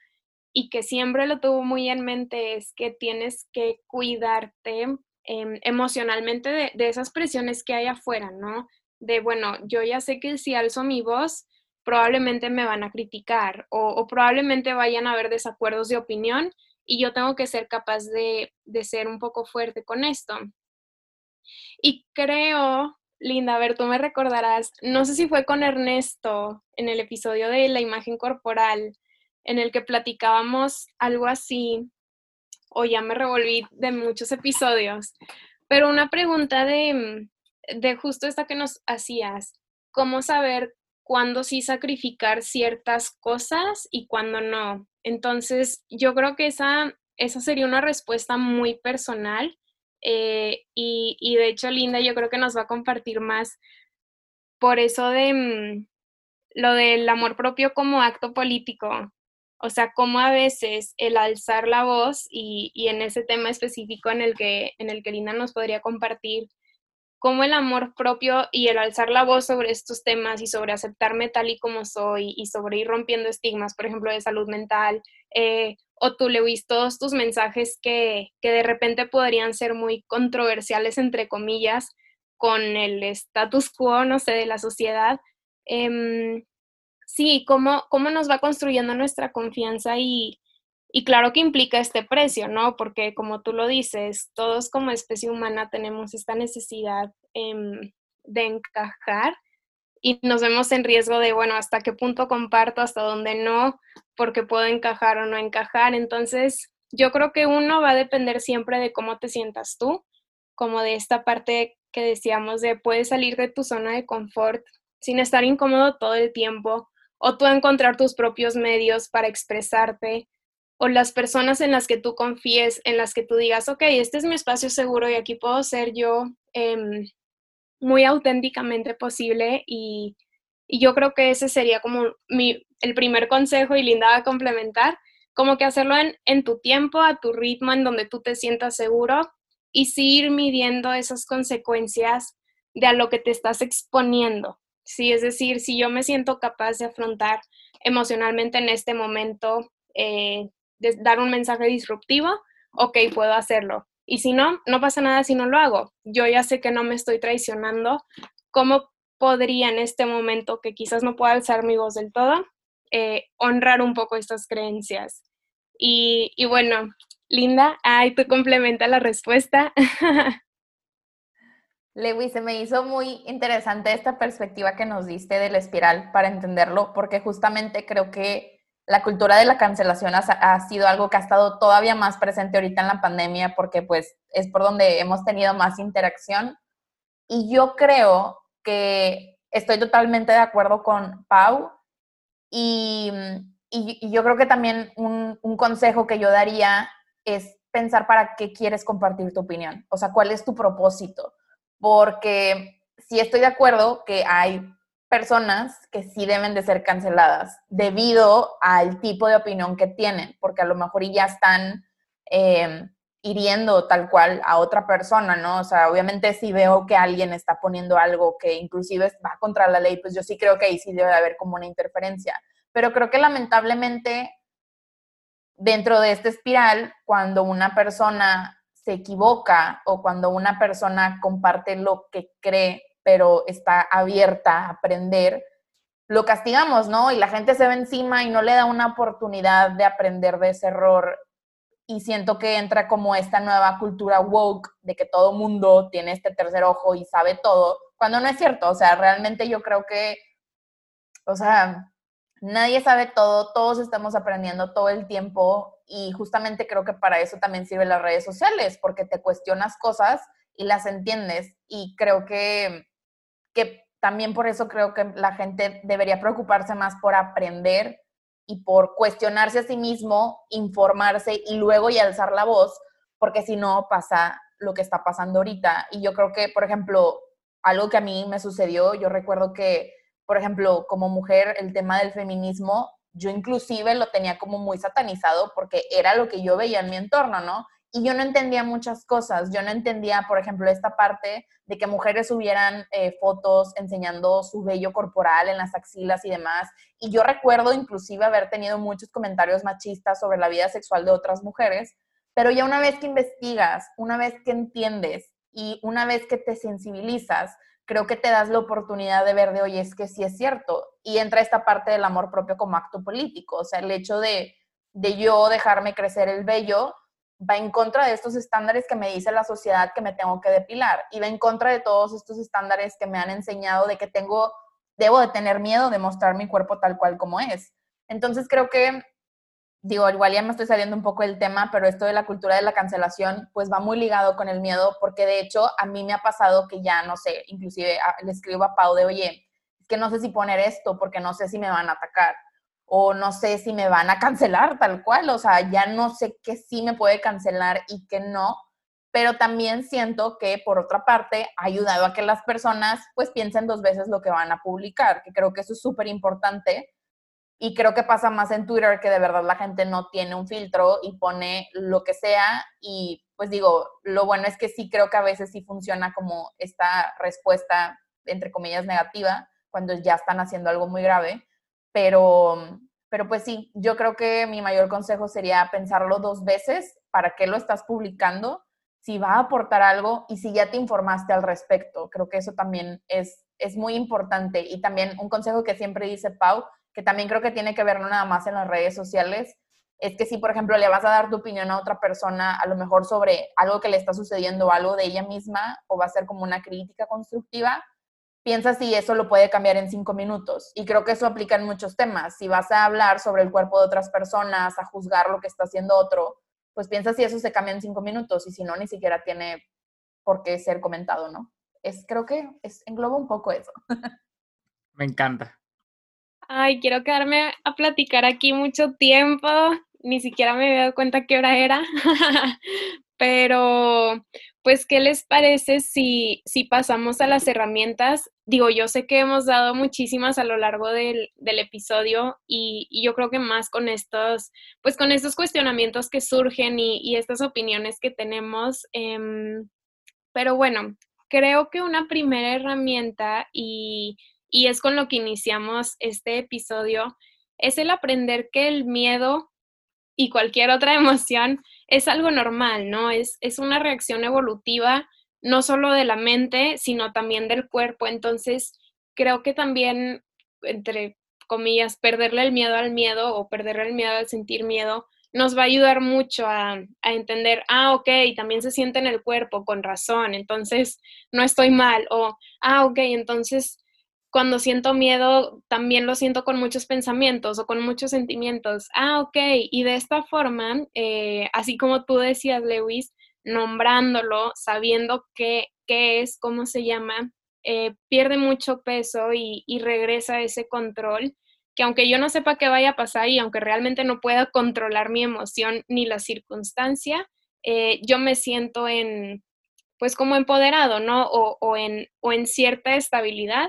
y que siempre lo tuvo muy en mente es que tienes que cuidarte em, emocionalmente de, de, esas presiones que hay afuera, ¿no? De, bueno, yo ya sé que si alzo mi voz, probablemente me van a criticar o, o probablemente vayan a haber desacuerdos de opinión y yo tengo que ser capaz de, ser un poco fuerte con esto. Y creo, Linda, a ver, tú me recordarás, no sé si fue con Ernesto en el episodio de la imagen corporal, en el que platicábamos algo así, o ya me revolví de muchos episodios, pero una pregunta de, de justo esta que nos hacías, ¿cómo saber cuándo sí sacrificar ciertas cosas y cuándo no? Entonces, yo creo que esa, esa sería una respuesta muy personal eh, y, de hecho Linda yo creo que nos va a compartir más por eso de mm, lo del amor propio como acto político. O sea, cómo a veces el alzar la voz y, y en ese tema específico en el, que, en el que Linda nos podría compartir, cómo el amor propio y el alzar la voz sobre estos temas y sobre aceptarme tal y como soy y sobre ir rompiendo estigmas, por ejemplo, de salud mental, eh, o tú, Lewis, todos tus mensajes que, que de repente podrían ser muy controversiales, entre comillas, con el status quo, no sé, de la sociedad. Em, sí, cómo, cómo nos va construyendo nuestra confianza y, y claro que implica este precio, ¿no? Porque como tú lo dices, todos como especie humana tenemos esta necesidad em, de encajar y nos vemos en riesgo de, bueno, hasta qué punto comparto, hasta dónde no, porque puedo encajar o no encajar. Entonces, yo creo que uno va a depender siempre de cómo te sientas tú, como de esta parte que decíamos de puedes salir de tu zona de confort sin estar incómodo todo el tiempo, o tú encontrar tus propios medios para expresarte, o las personas en las que tú confíes, en las que tú digas, ok, este es mi espacio seguro y aquí puedo ser yo em, muy auténticamente posible y, yo creo que ese sería como mi, el primer consejo y Linda va a complementar, como que hacerlo en, en tu tiempo, a tu ritmo, en donde tú te sientas seguro y seguir midiendo esas consecuencias de a lo que te estás exponiendo. Sí, es decir, si yo me siento capaz de afrontar emocionalmente en este momento eh, dar un mensaje disruptivo, ok, puedo hacerlo. Y si no, no pasa nada si no lo hago. Yo ya sé que no me estoy traicionando. ¿Cómo podría en este momento, que quizás no pueda alzar mi voz del todo, eh, honrar un poco estas creencias. Y, y bueno, Linda, ay, tú complementa la respuesta. [LAUGHS] Lewis, se me hizo muy interesante esta perspectiva que nos diste de la espiral para entenderlo, porque justamente creo que la cultura de la cancelación ha, sido algo que ha estado todavía más presente ahorita en la pandemia, porque pues es por donde hemos tenido más interacción. Y yo creo que estoy totalmente de acuerdo con Pau y, yo creo que también un, un consejo que yo daría es pensar para qué quieres compartir tu opinión, o sea, cuál es tu propósito porque sí estoy de acuerdo que hay personas que sí deben de ser canceladas debido al tipo de opinión que tienen, porque a lo mejor ya están em, hiriendo tal cual a otra persona, ¿no? O sea, obviamente si veo que alguien está poniendo algo que inclusive va contra la ley, pues yo sí creo que ahí sí debe haber como una interferencia. Pero creo que lamentablemente dentro de esta espiral, cuando una persona se equivoca o cuando una persona comparte lo que cree, pero está abierta a aprender, lo castigamos, ¿no? Y la gente se ve encima y no le da una oportunidad de aprender de ese error. Y siento que entra como esta nueva cultura woke de que todo mundo tiene este tercer ojo y sabe todo, cuando no es cierto. O sea, realmente yo creo que, o sea, nadie sabe todo, todos estamos aprendiendo todo el tiempo y justamente creo que para eso también sirven las redes sociales, porque te cuestionas cosas y las entiendes y creo que, que también por eso creo que la gente debería preocuparse más por aprender y por cuestionarse a sí mismo, informarse y luego y alzar la voz, porque si no pasa lo que está pasando ahorita. Y yo creo que, por ejemplo, algo que a mí me sucedió, yo recuerdo que por ejemplo, como mujer, el tema del feminismo, yo inclusive lo tenía como muy satanizado porque era lo que yo veía en mi entorno, ¿no? Y yo no entendía muchas cosas. Yo no entendía, por ejemplo, esta parte de que mujeres subieran eh, fotos enseñando su vello corporal en las axilas y demás. Y yo recuerdo inclusive haber tenido muchos comentarios machistas sobre la vida sexual de otras mujeres, pero ya una vez que investigas, una vez que entiendes y una vez que te sensibilizas, creo que te das la oportunidad de ver de, oye, es que sí es cierto. Y entra esta parte del amor propio como acto político, o sea, el hecho de, de yo dejarme crecer el vello va en contra de estos estándares que me dice la sociedad que me tengo que depilar y va en contra de todos estos estándares que me han enseñado de que tengo, debo de tener miedo de mostrar mi cuerpo tal cual como es. Entonces creo que digo, igual ya me estoy saliendo un poco del tema, pero esto de la cultura de la cancelación, pues va muy ligado con el miedo, porque de hecho a mí me ha pasado que ya, no sé, inclusive le escribo a Pau de, oye, que no sé si poner esto porque no sé si me van a atacar o no sé si me van a cancelar tal cual, o sea, ya no sé qué sí me puede cancelar y qué no, pero también siento que por otra parte ha ayudado a que las personas pues piensen dos veces lo que van a publicar, que creo que eso es súper importante y creo que pasa más en Twitter que de verdad la gente no tiene un filtro y pone lo que sea. Y pues digo, lo bueno es que sí creo que a veces sí funciona como esta respuesta, entre comillas, negativa, cuando ya están haciendo algo muy grave. Pero, pero pues sí, yo creo que mi mayor consejo sería pensarlo dos veces para qué lo estás publicando, si va a aportar algo y si ya te informaste al respecto. Creo que eso también es, es muy importante. Y también un consejo que siempre dice Pau que también creo que tiene que ver no nada más en las redes sociales, es que si, por ejemplo, le vas a dar tu opinión a otra persona, a lo mejor sobre algo que le está sucediendo, algo de ella misma, o va a ser como una crítica constructiva, piensa si eso lo puede cambiar en cinco minutos. Y creo que eso aplica en muchos temas. Si vas a hablar sobre el cuerpo de otras personas, a juzgar lo que está haciendo otro, pues piensa si eso se cambia en cinco minutos y si no, ni siquiera tiene por qué ser comentado, ¿no? Es, creo que es, engloba un poco eso. [LAUGHS] Me encanta. Ay, quiero quedarme a platicar aquí mucho tiempo. Ni siquiera me había dado cuenta qué hora era. [LAUGHS] Pero, pues, ¿qué les parece si, si pasamos a las herramientas? Digo, yo sé que hemos dado muchísimas a lo largo del, del episodio y, yo creo que más con estos, pues con estos cuestionamientos que surgen y, estas opiniones que tenemos. Eh, pero bueno, creo que una primera herramienta y y es con lo que iniciamos este episodio, es el aprender que el miedo y cualquier otra [LAUGHS] emoción es algo normal, ¿no? Es, es una reacción evolutiva, no solo de la mente, sino también del cuerpo. Entonces, creo que también entre comillas, perderle el miedo al miedo o perderle el miedo al sentir miedo, nos va a ayudar mucho a, a, entender, ah, ok, también se siente en el cuerpo, con razón, entonces no estoy mal, o, ah, ok, entonces cuando siento miedo también lo siento con muchos pensamientos o con muchos sentimientos, ah, ok, y de esta forma, eh, así como tú decías, Lewis, nombrándolo, sabiendo qué, qué es, cómo se llama, eh, pierde mucho peso y, y regresa ese control que aunque yo no sepa qué vaya a pasar y aunque realmente no pueda controlar mi emoción ni la circunstancia, eh, yo me siento en, pues como empoderado, ¿no? O, o, en, o en cierta estabilidad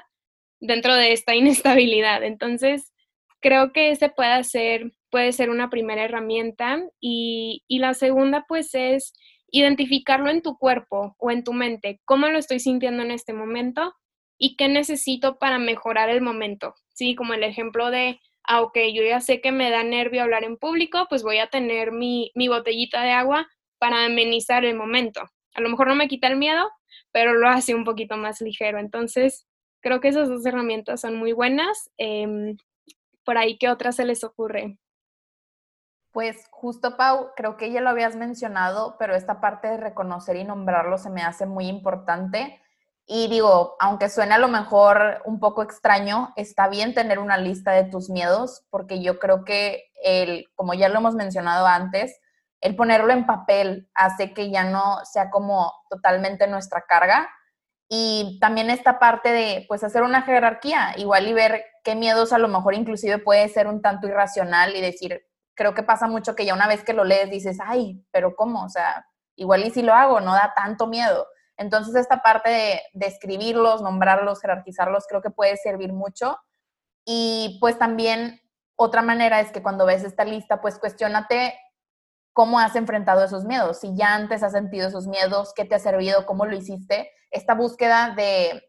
dentro de esta [LAUGHS] inestabilidad. Entonces, creo que ese puede ser, puede ser una primera herramienta y, y la segunda, pues, es identificarlo en tu cuerpo o en tu mente, cómo lo estoy sintiendo en este momento y qué necesito para mejorar el momento. Sí, como el ejemplo de, ah, ok, yo ya sé que me da nervio hablar en público, pues voy a tener mi, mi botellita de agua para amenizar el momento. A lo mejor no me quita el miedo, pero lo hace un poquito más ligero. Entonces, creo que esas dos herramientas son muy buenas. Eh, por ahí, ¿qué otras se les ocurre? Pues justo, Pau, creo que ya lo habías mencionado, pero esta parte de reconocer y nombrarlo se me hace muy importante y digo, aunque suene a lo mejor un poco extraño, está bien tener una lista de tus miedos, porque yo creo que el, como ya lo hemos mencionado antes, el ponerlo en papel hace que ya no sea como totalmente nuestra carga. Y también esta parte de, pues, hacer una jerarquía, igual y ver qué miedos a lo mejor inclusive puede ser un tanto irracional y decir, creo que pasa mucho que ya una vez que lo lees dices, ay, pero ¿cómo? O sea, igual y si lo hago, no da tanto miedo entonces, esta parte de, de nombrarlos, jerarquizarlos, creo que puede servir mucho. Y pues también otra manera es que cuando ves esta lista, pues cuestionate cómo has enfrentado esos miedos, si ya antes has sentido esos miedos, qué te ha servido, cómo lo hiciste. Esta búsqueda de,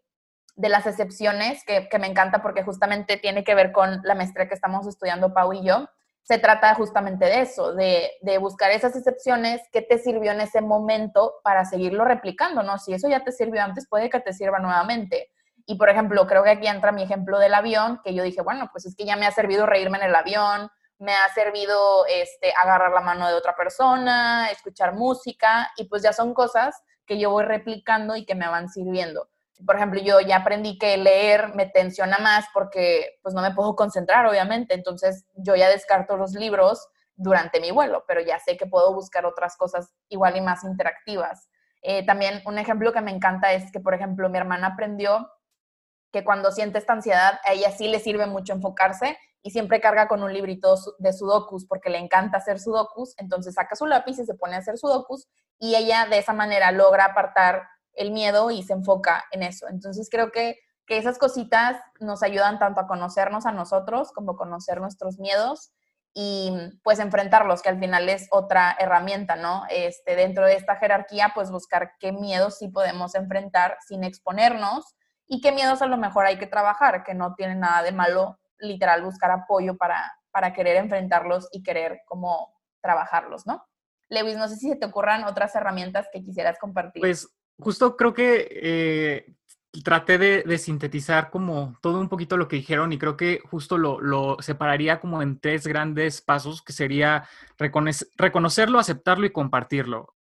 de las excepciones, que, me encanta porque justamente tiene que ver con la maestría que estamos estudiando Pau y yo, se trata justamente de eso, de, buscar esas excepciones que te sirvió en ese momento para seguirlo replicando, ¿no? Si eso ya te sirvió antes, puede que te sirva nuevamente. Y por ejemplo, creo que aquí entra mi ejemplo del avión, que yo dije, bueno, pues es que ya me ha servido reírme en el avión, me ha servido este, agarrar la mano de otra persona, escuchar música, y pues ya son cosas que yo voy replicando y que me van sirviendo por ejemplo, yo ya aprendí que leer me tensiona más porque pues no me puedo concentrar, obviamente, entonces yo ya descarto los libros durante mi vuelo, pero ya sé que puedo buscar otras cosas igual y más interactivas. Eh, también un ejemplo que me encanta es que, por ejemplo, mi hermana aprendió que cuando siente esta ansiedad, a ella sí le sirve mucho enfocarse y siempre carga con un librito de sudokus porque le encanta hacer sudokus, entonces saca su lápiz y se pone a hacer sudokus y ella de esa manera logra apartar el miedo y se enfoca en eso. Entonces creo que, que esas cositas nos ayudan tanto a conocernos a nosotros como conocer nuestros miedos y pues enfrentarlos, que al final es otra herramienta, ¿no? Este, dentro de esta jerarquía, pues buscar qué miedos sí podemos enfrentar sin exponernos y qué miedos a lo mejor hay que trabajar, que no tiene nada de malo literal buscar apoyo para, para querer enfrentarlos y querer como trabajarlos, ¿no? Lewis, no sé si se te ocurran otras herramientas que quisieras compartir. Pues justo creo que eh, traté de, sintetizar como todo un poquito lo que dijeron y creo que justo lo, separaría como en tres grandes pasos, que sería reconocerlo, aceptarlo y compartirlo.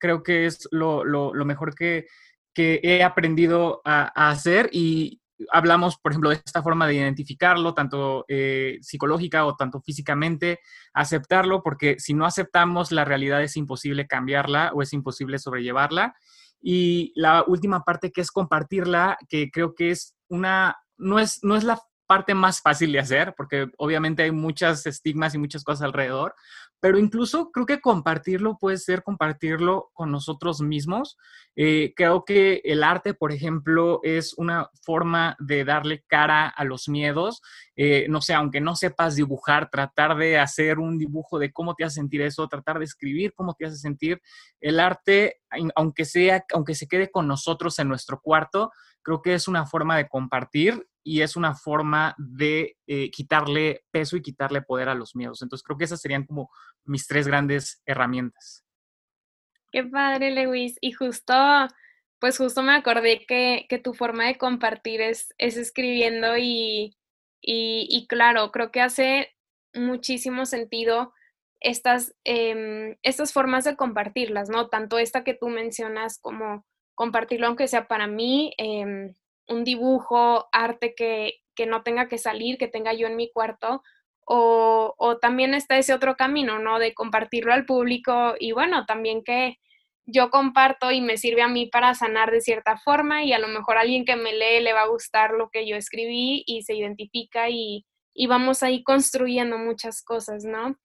Creo que es lo, mejor que, he aprendido a, hacer y hablamos, por ejemplo, de esta forma de identificarlo, tanto eh, psicológica o tanto físicamente, aceptarlo, porque si no aceptamos la realidad es imposible cambiarla o es imposible sobrellevarla. Y la última parte que es compartirla, que creo que es una, no es, no es la parte más fácil de hacer, porque obviamente hay muchas estigmas y muchas cosas alrededor, pero incluso creo que compartirlo puede ser compartirlo con nosotros mismos. Eh, creo que el arte, por ejemplo, es una forma de darle cara a los miedos. Eh, no sé, aunque no sepas dibujar, tratar de hacer un dibujo de cómo te hace sentir eso, tratar de escribir cómo te hace sentir. El arte, aunque sea, aunque se quede con nosotros en nuestro cuarto, creo que es una forma de compartir y es una forma de eh, quitarle peso y quitarle poder a los miedos. Entonces creo que esas serían como mis tres grandes herramientas. Qué padre, Lewis. Y justo, pues justo me acordé que, que tu forma de compartir es, es escribiendo y, Y, claro, creo que hace muchísimo sentido estas, em, estas formas de compartirlas, ¿no? Tanto esta que tú mencionas como compartirlo, aunque sea para mí, em, un dibujo, arte que, que no tenga que salir, que tenga yo en mi cuarto, o, o, también está ese otro camino, ¿no? De compartirlo al público y bueno, también que yo comparto y me sirve a mí para sanar de cierta forma y a lo mejor a alguien que me lee le va a gustar lo que yo escribí y se identifica y, y vamos ahí construyendo muchas cosas, ¿no?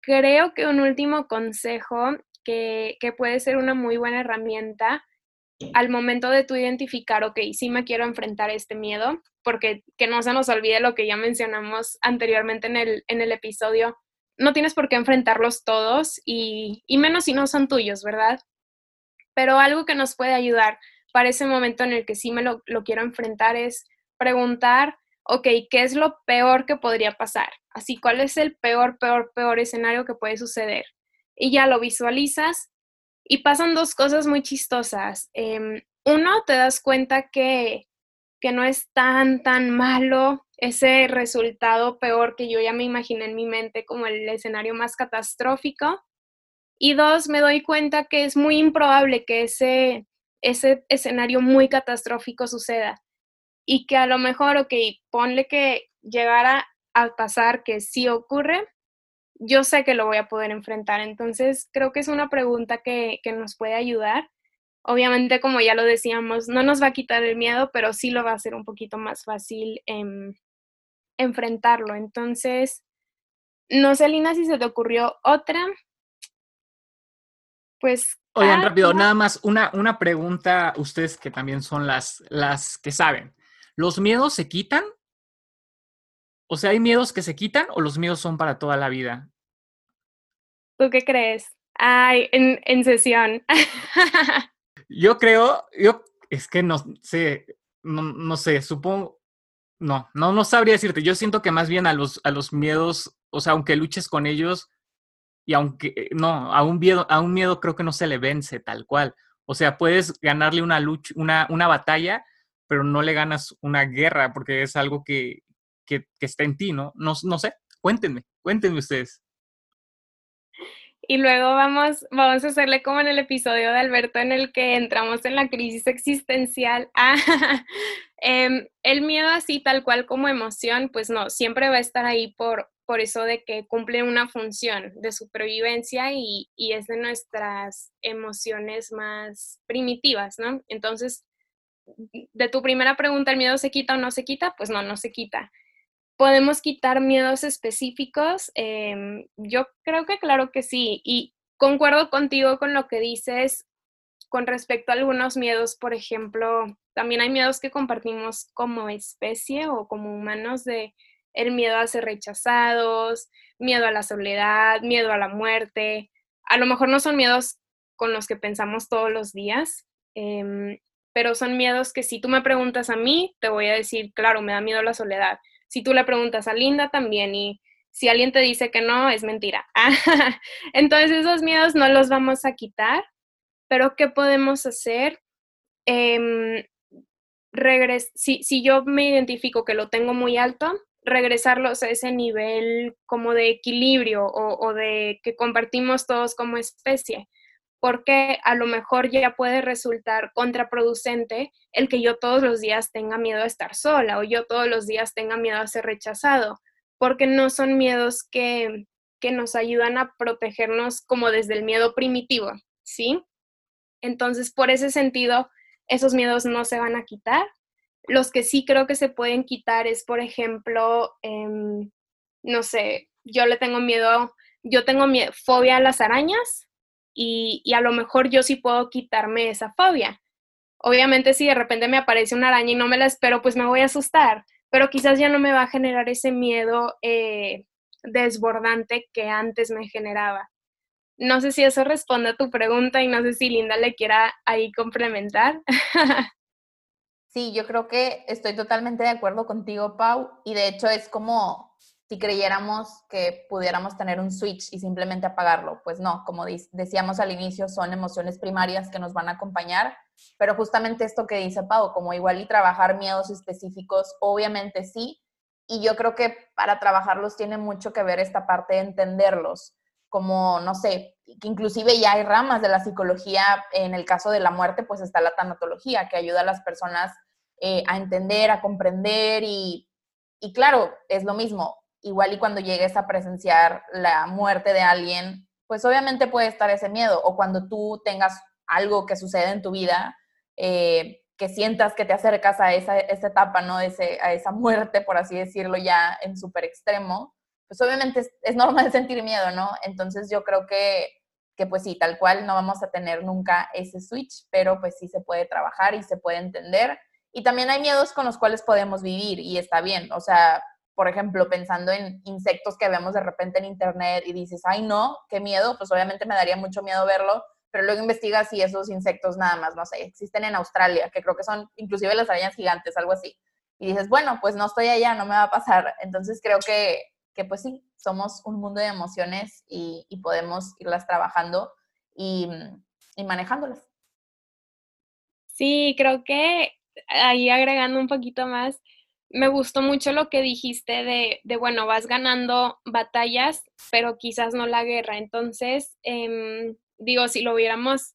Creo que un último consejo que, que puede ser una muy buena herramienta al momento de tú identificar, ok, sí me quiero enfrentar a este miedo, porque que no se nos olvide lo que ya mencionamos anteriormente en el, en el episodio, no tienes por qué enfrentarlos todos y, y menos si no son tuyos, ¿verdad? Pero algo que nos puede ayudar para ese momento en el que sí me lo, lo quiero enfrentar es preguntar, ok, ¿qué es lo peor que podría pasar? Así, ¿cuál es el peor, peor, peor escenario que puede suceder? Y ya lo visualizas y pasan dos cosas muy chistosas. Em, uno, te das cuenta que, que no es tan, tan malo ese resultado peor que yo ya me imaginé en mi mente como el escenario más catastrófico. Y dos, me doy cuenta que es muy improbable que ese, ese escenario muy catastrófico suceda. Y que a lo mejor, ok, ponle que llegara a pasar que sí ocurre, yo sé que lo voy a poder enfrentar. Entonces, creo que es una pregunta que, nos puede ayudar. Obviamente, como ya lo decíamos, no nos va a quitar el miedo, pero sí lo va a hacer un poquito más fácil enfrentarlo. Entonces, no sé, Lina, si se te ocurrió otra. Pues. Oigan, rápido, nada más una, una pregunta, ustedes que también son las, las que saben. ¿Los miedos se quitan o sea, ¿hay miedos que se quitan o los miedos son para toda la vida? ¿Tú qué crees? Ay, en, sesión. [LAUGHS] yo creo, yo, es que no sé, no, sé, supongo, no, no, no sabría decirte. Yo siento que más bien a los, a los miedos, o sea, aunque luches con ellos, y aunque, eh, no, a un miedo, a un miedo creo que no se le vence tal cual. O sea, puedes ganarle una lucha, una, una batalla, pero no le ganas una guerra, porque es algo que, que, está en ti, ¿no? ¿no? Sé, cuéntenme, cuéntenme ustedes. Y luego vamos, vamos a hacerle como en el episodio de Alberto en el que entramos en la crisis existencial. [LAUGHS] Ah, em, el miedo así tal cual como emoción, pues no, siempre va a estar ahí por, por eso de que cumple una función de supervivencia y, y es de nuestras emociones más primitivas, ¿no? Entonces, de tu primera pregunta, ¿el miedo se quita o no se quita? Pues no, no se quita. ¿Podemos quitar miedos específicos? Em, yo creo que claro que sí. Y concuerdo contigo con lo que dices con respecto a algunos miedos. Por ejemplo, también hay miedos que compartimos como especie o como humanos de el miedo a ser rechazados, miedo a la soledad, miedo a la muerte. A lo mejor no son miedos con los que pensamos todos los días, em, pero son miedos que si tú me preguntas a mí, te voy a decir, claro, me da miedo la soledad. Si tú le preguntas a Linda también y si alguien te dice que no, es mentira. [LAUGHS] Entonces esos miedos no los vamos a quitar, pero ¿qué podemos hacer? Eh, si, si yo me identifico que lo tengo muy alto, regresarlos a ese nivel como de equilibrio o, de que compartimos todos como especie porque a lo mejor ya puede resultar contraproducente el que yo todos los días tenga miedo a estar sola o yo todos los días tenga miedo a ser rechazado, porque no son miedos que, que nos ayudan a protegernos como desde el miedo primitivo, ¿sí? Entonces, por ese sentido, esos miedos no se van a quitar. Los que sí creo que se pueden quitar es, por ejemplo, em, no sé, yo le tengo miedo, yo tengo miedo, fobia a las arañas, y, a lo mejor yo sí puedo quitarme esa fobia. Obviamente si de repente me aparece una araña y no me la espero, pues me voy a asustar, pero quizás ya no me va a generar ese miedo eh, desbordante que antes me generaba. No sé si eso responde a tu pregunta y no sé si Linda le quiera ahí complementar. [LAUGHS] Sí, yo creo que estoy totalmente de acuerdo contigo, Pau, y de hecho es como si creyéramos que pudiéramos tener un switch y simplemente apagarlo. Pues no, como decíamos al inicio, son emociones primarias que nos van a acompañar, pero justamente esto que dice Pau, como igual y trabajar miedos específicos, obviamente sí, y yo creo que para trabajarlos tiene mucho que ver esta parte de entenderlos, como, no sé, que inclusive ya hay ramas de la psicología, en el caso de la muerte, pues está la tanatología, que ayuda a las personas eh, a entender, a comprender y, y claro, es lo mismo, igual y cuando llegues a presenciar la muerte de alguien, pues obviamente puede estar ese miedo, o cuando tú tengas algo que sucede en tu vida, eh, que sientas que te acercas a esa, etapa, ¿no? A esa muerte, por así decirlo, ya en súper extremo, pues obviamente es, normal [LAUGHS] sentir miedo, ¿no? Entonces yo creo que, que pues sí, tal cual no vamos a tener nunca ese switch, pero pues sí se puede trabajar y se puede entender. Y también hay miedos con los cuales podemos vivir y está bien, o sea, por ejemplo, pensando en insectos que vemos de repente en internet y dices, ay no, qué miedo, pues obviamente me daría mucho miedo verlo, pero luego investigas si esos insectos nada más, no sé, existen en Australia, que creo que son inclusive las arañas gigantes, algo así. Y dices, bueno, pues no estoy allá, no me va a pasar. Entonces creo que, que pues sí, somos un mundo de emociones y, podemos irlas trabajando y, y manejándolas. Sí, creo que ahí agregando un poquito más, me gustó mucho lo que dijiste de, de, bueno, vas ganando batallas, pero quizás no la guerra. Entonces, eh, digo, si lo viéramos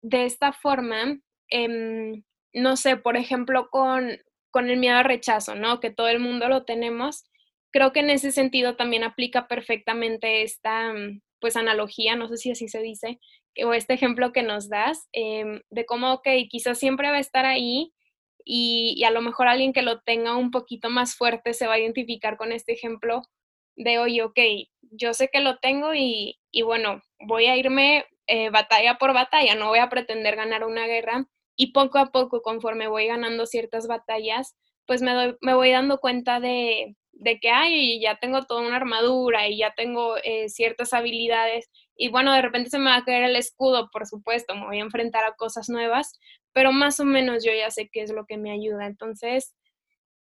de esta forma, em, no sé, por ejemplo, con, con el miedo al rechazo, ¿no? Que todo el mundo lo tenemos. Creo que en ese sentido también aplica perfectamente esta, mm, pues, analogía, no sé si así se dice, o este ejemplo que nos das, em, de cómo, ok, quizás siempre va a estar ahí y, a lo mejor alguien que lo tenga un poquito más fuerte se va a identificar con este ejemplo de, oye, ok, yo sé que lo tengo y, y bueno, voy a irme eh, batalla por batalla, no voy a pretender ganar una guerra y poco a poco, conforme voy ganando ciertas batallas, pues me, me voy dando cuenta de, de que, ay, ya tengo toda una armadura y ya tengo eh, ciertas habilidades y bueno, de repente se me va a caer el escudo, por supuesto, me voy a enfrentar a cosas nuevas, pero más o menos yo ya sé qué es lo que me ayuda. Entonces,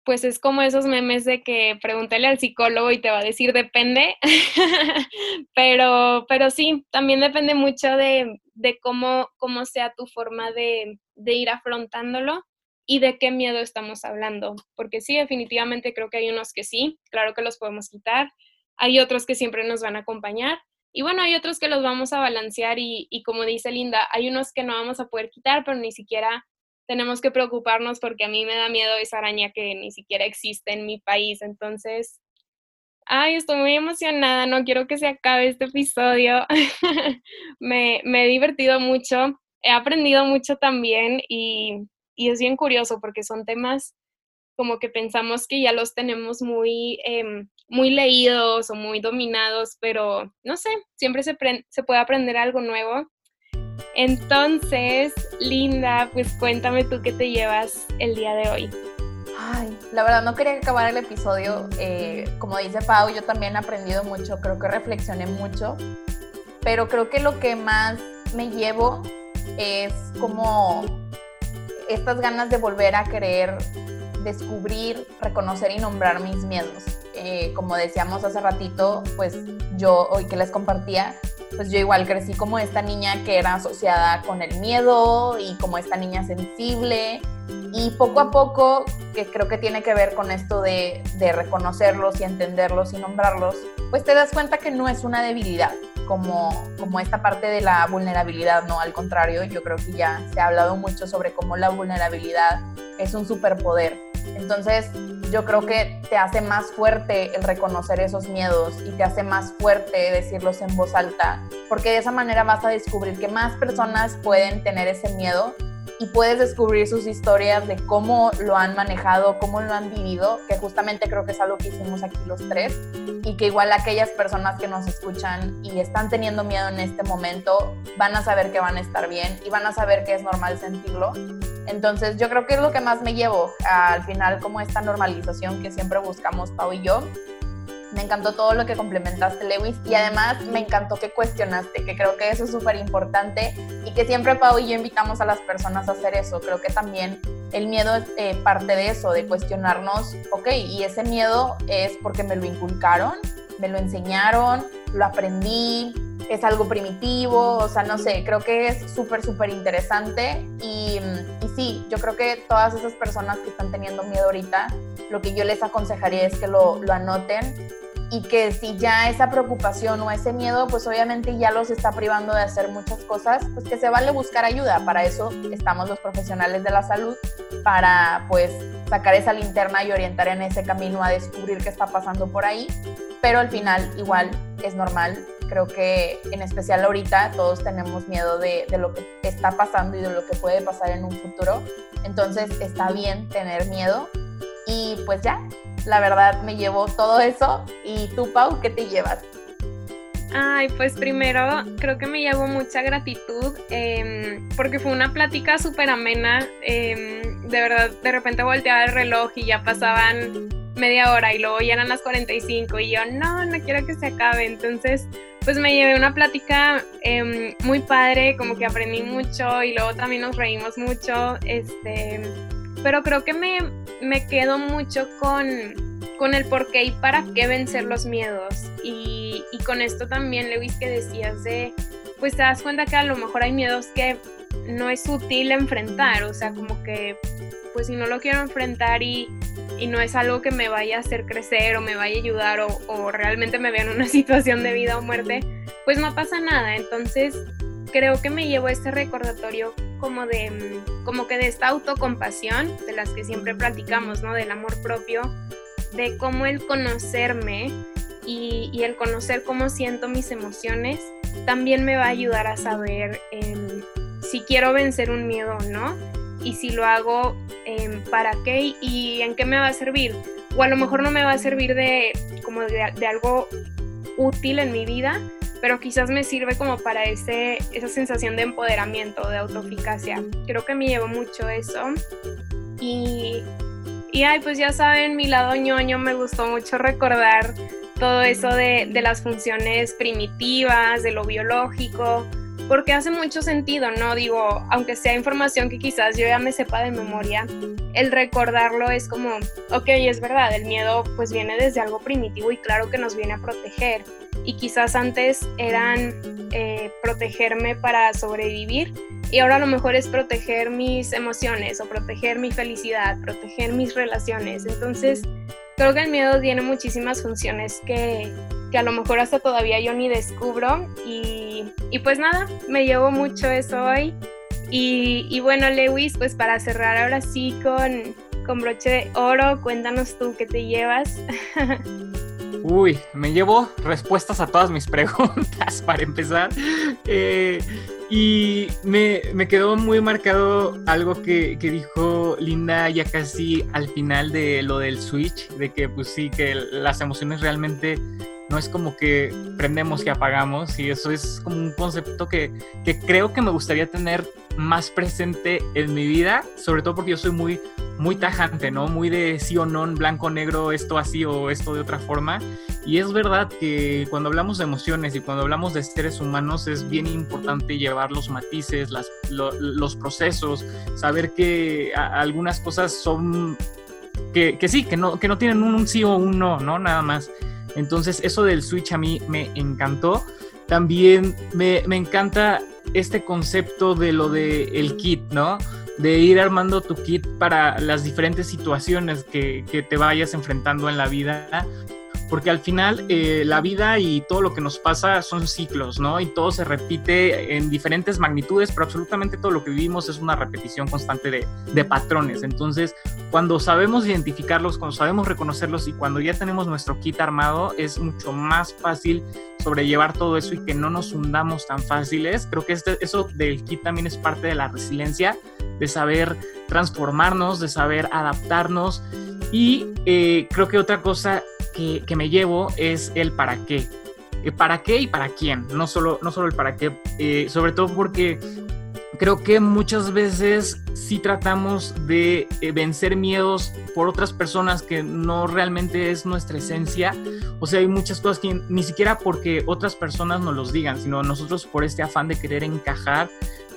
pues es como esos memes de que pregúntale al psicólogo y te va a decir depende, [LAUGHS] pero, pero sí, también depende mucho de, cómo, cómo sea tu forma de, de, ir afrontándolo y de qué miedo estamos hablando, porque sí, definitivamente creo que hay unos que sí, claro que los podemos quitar, hay otros que siempre nos van a acompañar. Y bueno, hay otros que los vamos a balancear y, y como dice Linda, hay unos que no vamos a poder quitar, pero ni siquiera tenemos que preocuparnos porque a mí me da miedo esa araña que ni siquiera existe en mi país. Entonces, ay, estoy muy emocionada, no quiero que se acabe este episodio. [LAUGHS] me, he divertido mucho, he aprendido mucho también y, es bien curioso porque son temas como que pensamos que ya los tenemos muy, em, muy leídos o muy dominados, pero no sé, siempre se, se puede aprender algo nuevo entonces, Linda, pues cuéntame tú qué te llevas el día de hoy. Ay, la verdad no quería acabar el episodio. Eh, como dice Pau, yo también he aprendido mucho, creo que reflexioné mucho, pero creo que lo que más me llevo es como estas ganas de volver a querer descubrir, reconocer y nombrar mis miedos. Eh, como decíamos hace ratito, pues yo hoy que les compartía, pues yo igual crecí como esta niña que era asociada con el miedo y como esta niña sensible. Y poco a poco, que creo que tiene que ver con esto de, de reconocerlos y entenderlos y nombrarlos, pues te das cuenta que no es una debilidad, como, como esta parte de la vulnerabilidad, no, al contrario, yo creo que ya se ha hablado mucho sobre cómo la vulnerabilidad es un superpoder. Entonces, yo creo que te hace más fuerte el reconocer esos miedos y te hace más fuerte decirlos en voz alta, porque de esa manera vas a descubrir que más personas pueden tener ese miedo y puedes descubrir sus historias de cómo lo han manejado, cómo lo han vivido, que justamente creo que es algo que hicimos aquí los tres, y que igual aquellas personas que nos escuchan y están teniendo miedo en este momento van a saber que van a estar bien y van a saber que es normal sentirlo. Entonces yo creo que es lo que más me llevo al final como esta normalización que siempre buscamos Pau y yo me encantó todo lo que complementaste, Lewis, y además me encantó que cuestionaste, que creo que eso es súper importante y que siempre Pau y yo invitamos a las personas a hacer eso. Creo que también el miedo es eh, parte de eso, de cuestionarnos, ok, y ese miedo es porque me lo inculcaron, me lo enseñaron, lo aprendí, es algo primitivo, o sea, no sé, creo que es súper, súper interesante y, y, sí, yo creo que todas esas personas que están teniendo miedo ahorita, lo que yo les aconsejaría es que lo, lo anoten y que si ya esa preocupación o ese miedo, pues obviamente ya los está privando de hacer muchas cosas, pues que se vale buscar ayuda. Para eso estamos los profesionales de la salud, para pues sacar esa linterna y orientar en ese camino a descubrir qué está pasando por ahí. Pero al final igual es normal. Creo que en especial ahorita todos tenemos miedo de, de lo que está pasando y de lo que puede pasar en un futuro. Entonces está bien tener miedo. Y pues ya, la verdad me llevó todo eso. ¿Y tú, Pau, qué te llevas? Ay, pues primero creo que me llevo mucha gratitud em, porque fue una plática súper amena. Em, de verdad, de repente volteaba el reloj y ya pasaban media hora y luego ya eran las 45 y yo no, no quiero que se acabe. Entonces, pues me llevé una plática em, muy padre, como que aprendí mucho y luego también nos reímos mucho. Este, pero creo que me, me quedo mucho con, con el por qué y para qué vencer los miedos. Y, y con esto también, Lewis, que decías de, pues te das cuenta que a lo mejor hay miedos que no es útil enfrentar, o sea, como que, pues si no lo quiero enfrentar y, y no es algo que me vaya a hacer crecer o me vaya a ayudar o, o realmente me vea en una [LAUGHS] situación de vida o muerte, pues no pasa nada. Entonces, creo que me llevo este recordatorio como de, como que de esta autocompasión, de las que siempre platicamos, ¿no? Del amor propio, de cómo el conocerme y, y el conocer cómo siento mis emociones, también me va a ayudar a saber eh, si quiero vencer un miedo o no, y si lo hago, eh, para qué y en qué me va a servir. O a lo mejor no me va a servir de, como de, de algo útil en mi vida, pero quizás me sirve como para ese, esa sensación de empoderamiento, de autoeficacia. Creo que me llevó mucho eso. Y, y ay, pues ya saben, mi lado ñoño me gustó mucho recordar todo eso de, de las funciones primitivas, de lo biológico, porque hace mucho sentido, ¿no? Digo, aunque sea información que quizás yo ya me sepa de memoria, el recordarlo es como, ok, es verdad, el miedo pues viene desde algo primitivo y claro que nos viene a proteger. Y quizás antes eran eh, protegerme para sobrevivir y ahora a lo mejor es proteger mis emociones o proteger mi felicidad, proteger mis relaciones. Entonces, creo que el miedo tiene muchísimas funciones que, que a lo mejor hasta todavía yo ni descubro y, y pues nada, me llevo mucho eso hoy. Y, y, bueno, Lewis, pues para cerrar ahora sí con, con broche de oro, cuéntanos tú qué te llevas. [LAUGHS] Uy, me llevo respuestas a todas mis [LAUGHS] preguntas para empezar. Eh, y me, me, quedó muy marcado algo que, que, dijo Linda ya casi al final de lo del Switch, de que pues sí, que las emociones realmente no es como que prendemos y apagamos y eso es como un concepto que, que, creo que me gustaría tener más presente en mi vida, sobre todo porque yo soy muy, muy tajante, ¿no? Muy de sí o no, blanco, negro, esto así o esto de otra forma. Y es verdad que cuando hablamos de emociones y cuando hablamos de seres humanos es bien importante llevar los matices, las, lo, los procesos, saber que a, algunas cosas son, que, que sí, que no, que no tienen un, un sí o un no, ¿no? Nada más. Entonces eso del Switch a mí me encantó. También me, me encanta este concepto de lo del el kit, ¿no? De ir armando tu kit para las diferentes situaciones que, que te vayas enfrentando en la vida porque al final eh, la vida y todo lo que nos pasa son ciclos, ¿no? Y todo se repite en diferentes magnitudes, pero absolutamente todo lo que vivimos es una repetición constante de, patrones. Entonces, cuando sabemos identificarlos, cuando sabemos reconocerlos y cuando ya tenemos nuestro kit armado, es mucho más fácil sobrellevar todo eso y que no nos hundamos tan fáciles. Creo que este, eso del kit también es parte de la resiliencia, de saber transformarnos, de saber adaptarnos. Y eh, creo que otra cosa que, me llevo es el para qué. ¿Para qué y para quién? No solo, no solo el para qué, eh, sobre todo porque creo que muchas veces sí tratamos de eh, vencer miedos por otras personas que no realmente es nuestra esencia. O sea, hay muchas cosas que ni siquiera porque otras personas nos los digan, sino nosotros por este afán de querer encajar,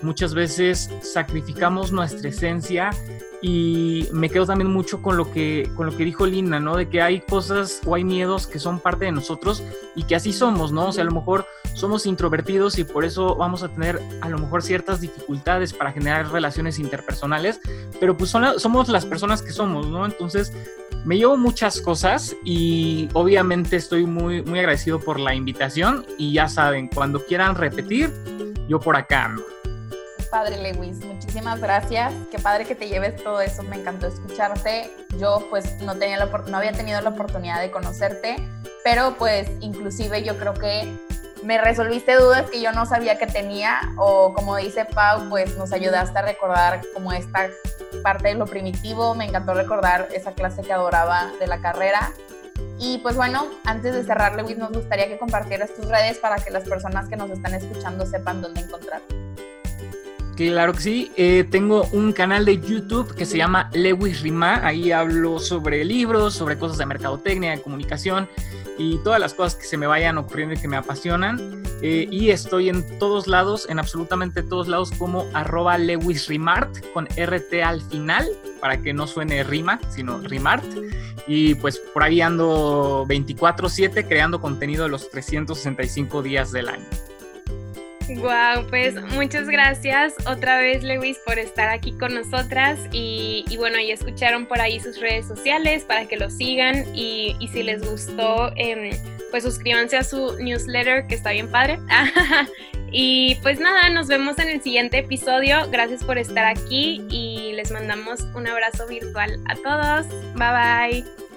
muchas veces sacrificamos nuestra esencia y me quedo también mucho con lo que con lo que dijo Linda, ¿no? De que hay cosas o hay miedos que son parte de nosotros y que así somos, ¿no? O sea, a lo mejor somos introvertidos y por eso vamos a tener a lo mejor ciertas dificultades para generar relaciones interpersonales, pero pues somos las personas que somos, ¿no? Entonces, me llevo muchas cosas y obviamente estoy muy muy agradecido por la invitación y ya saben, cuando quieran repetir, yo por acá ando padre, Lewis. Muchísimas gracias. Qué padre que te lleves todo eso. Me encantó escucharte. Yo pues no, tenía la, no había tenido la oportunidad de conocerte, pero pues inclusive yo creo que me resolviste dudas que yo no sabía que tenía o como dice Pau, pues nos ayudaste a recordar como esta parte de lo primitivo. Me encantó recordar esa clase que adoraba de la carrera. Y pues bueno, antes de cerrar, Lewis, nos gustaría que compartieras tus redes para que las personas que nos están escuchando sepan dónde encontrarte. Claro que sí. Eh, tengo un canal de YouTube que se llama Lewis Rima. Ahí hablo sobre libros, sobre cosas de mercadotecnia, de comunicación y todas las cosas que se me vayan ocurriendo y que me apasionan. Eh, y estoy en todos lados, en absolutamente todos lados, como arroba Lewis Rimart con RT al final, para que no suene rima, sino Rimart. Y pues por ahí ando 24/7 creando contenido de los 365 días del año. Wow, pues muchas gracias otra vez Lewis por estar aquí con nosotras y, bueno, ya escucharon por ahí sus redes sociales para que lo sigan y, si les gustó, em, pues suscríbanse a su newsletter que está bien padre. [LAUGHS] y pues nada, nos vemos en el siguiente episodio. Gracias por estar aquí y les mandamos un abrazo virtual a todos. Bye bye.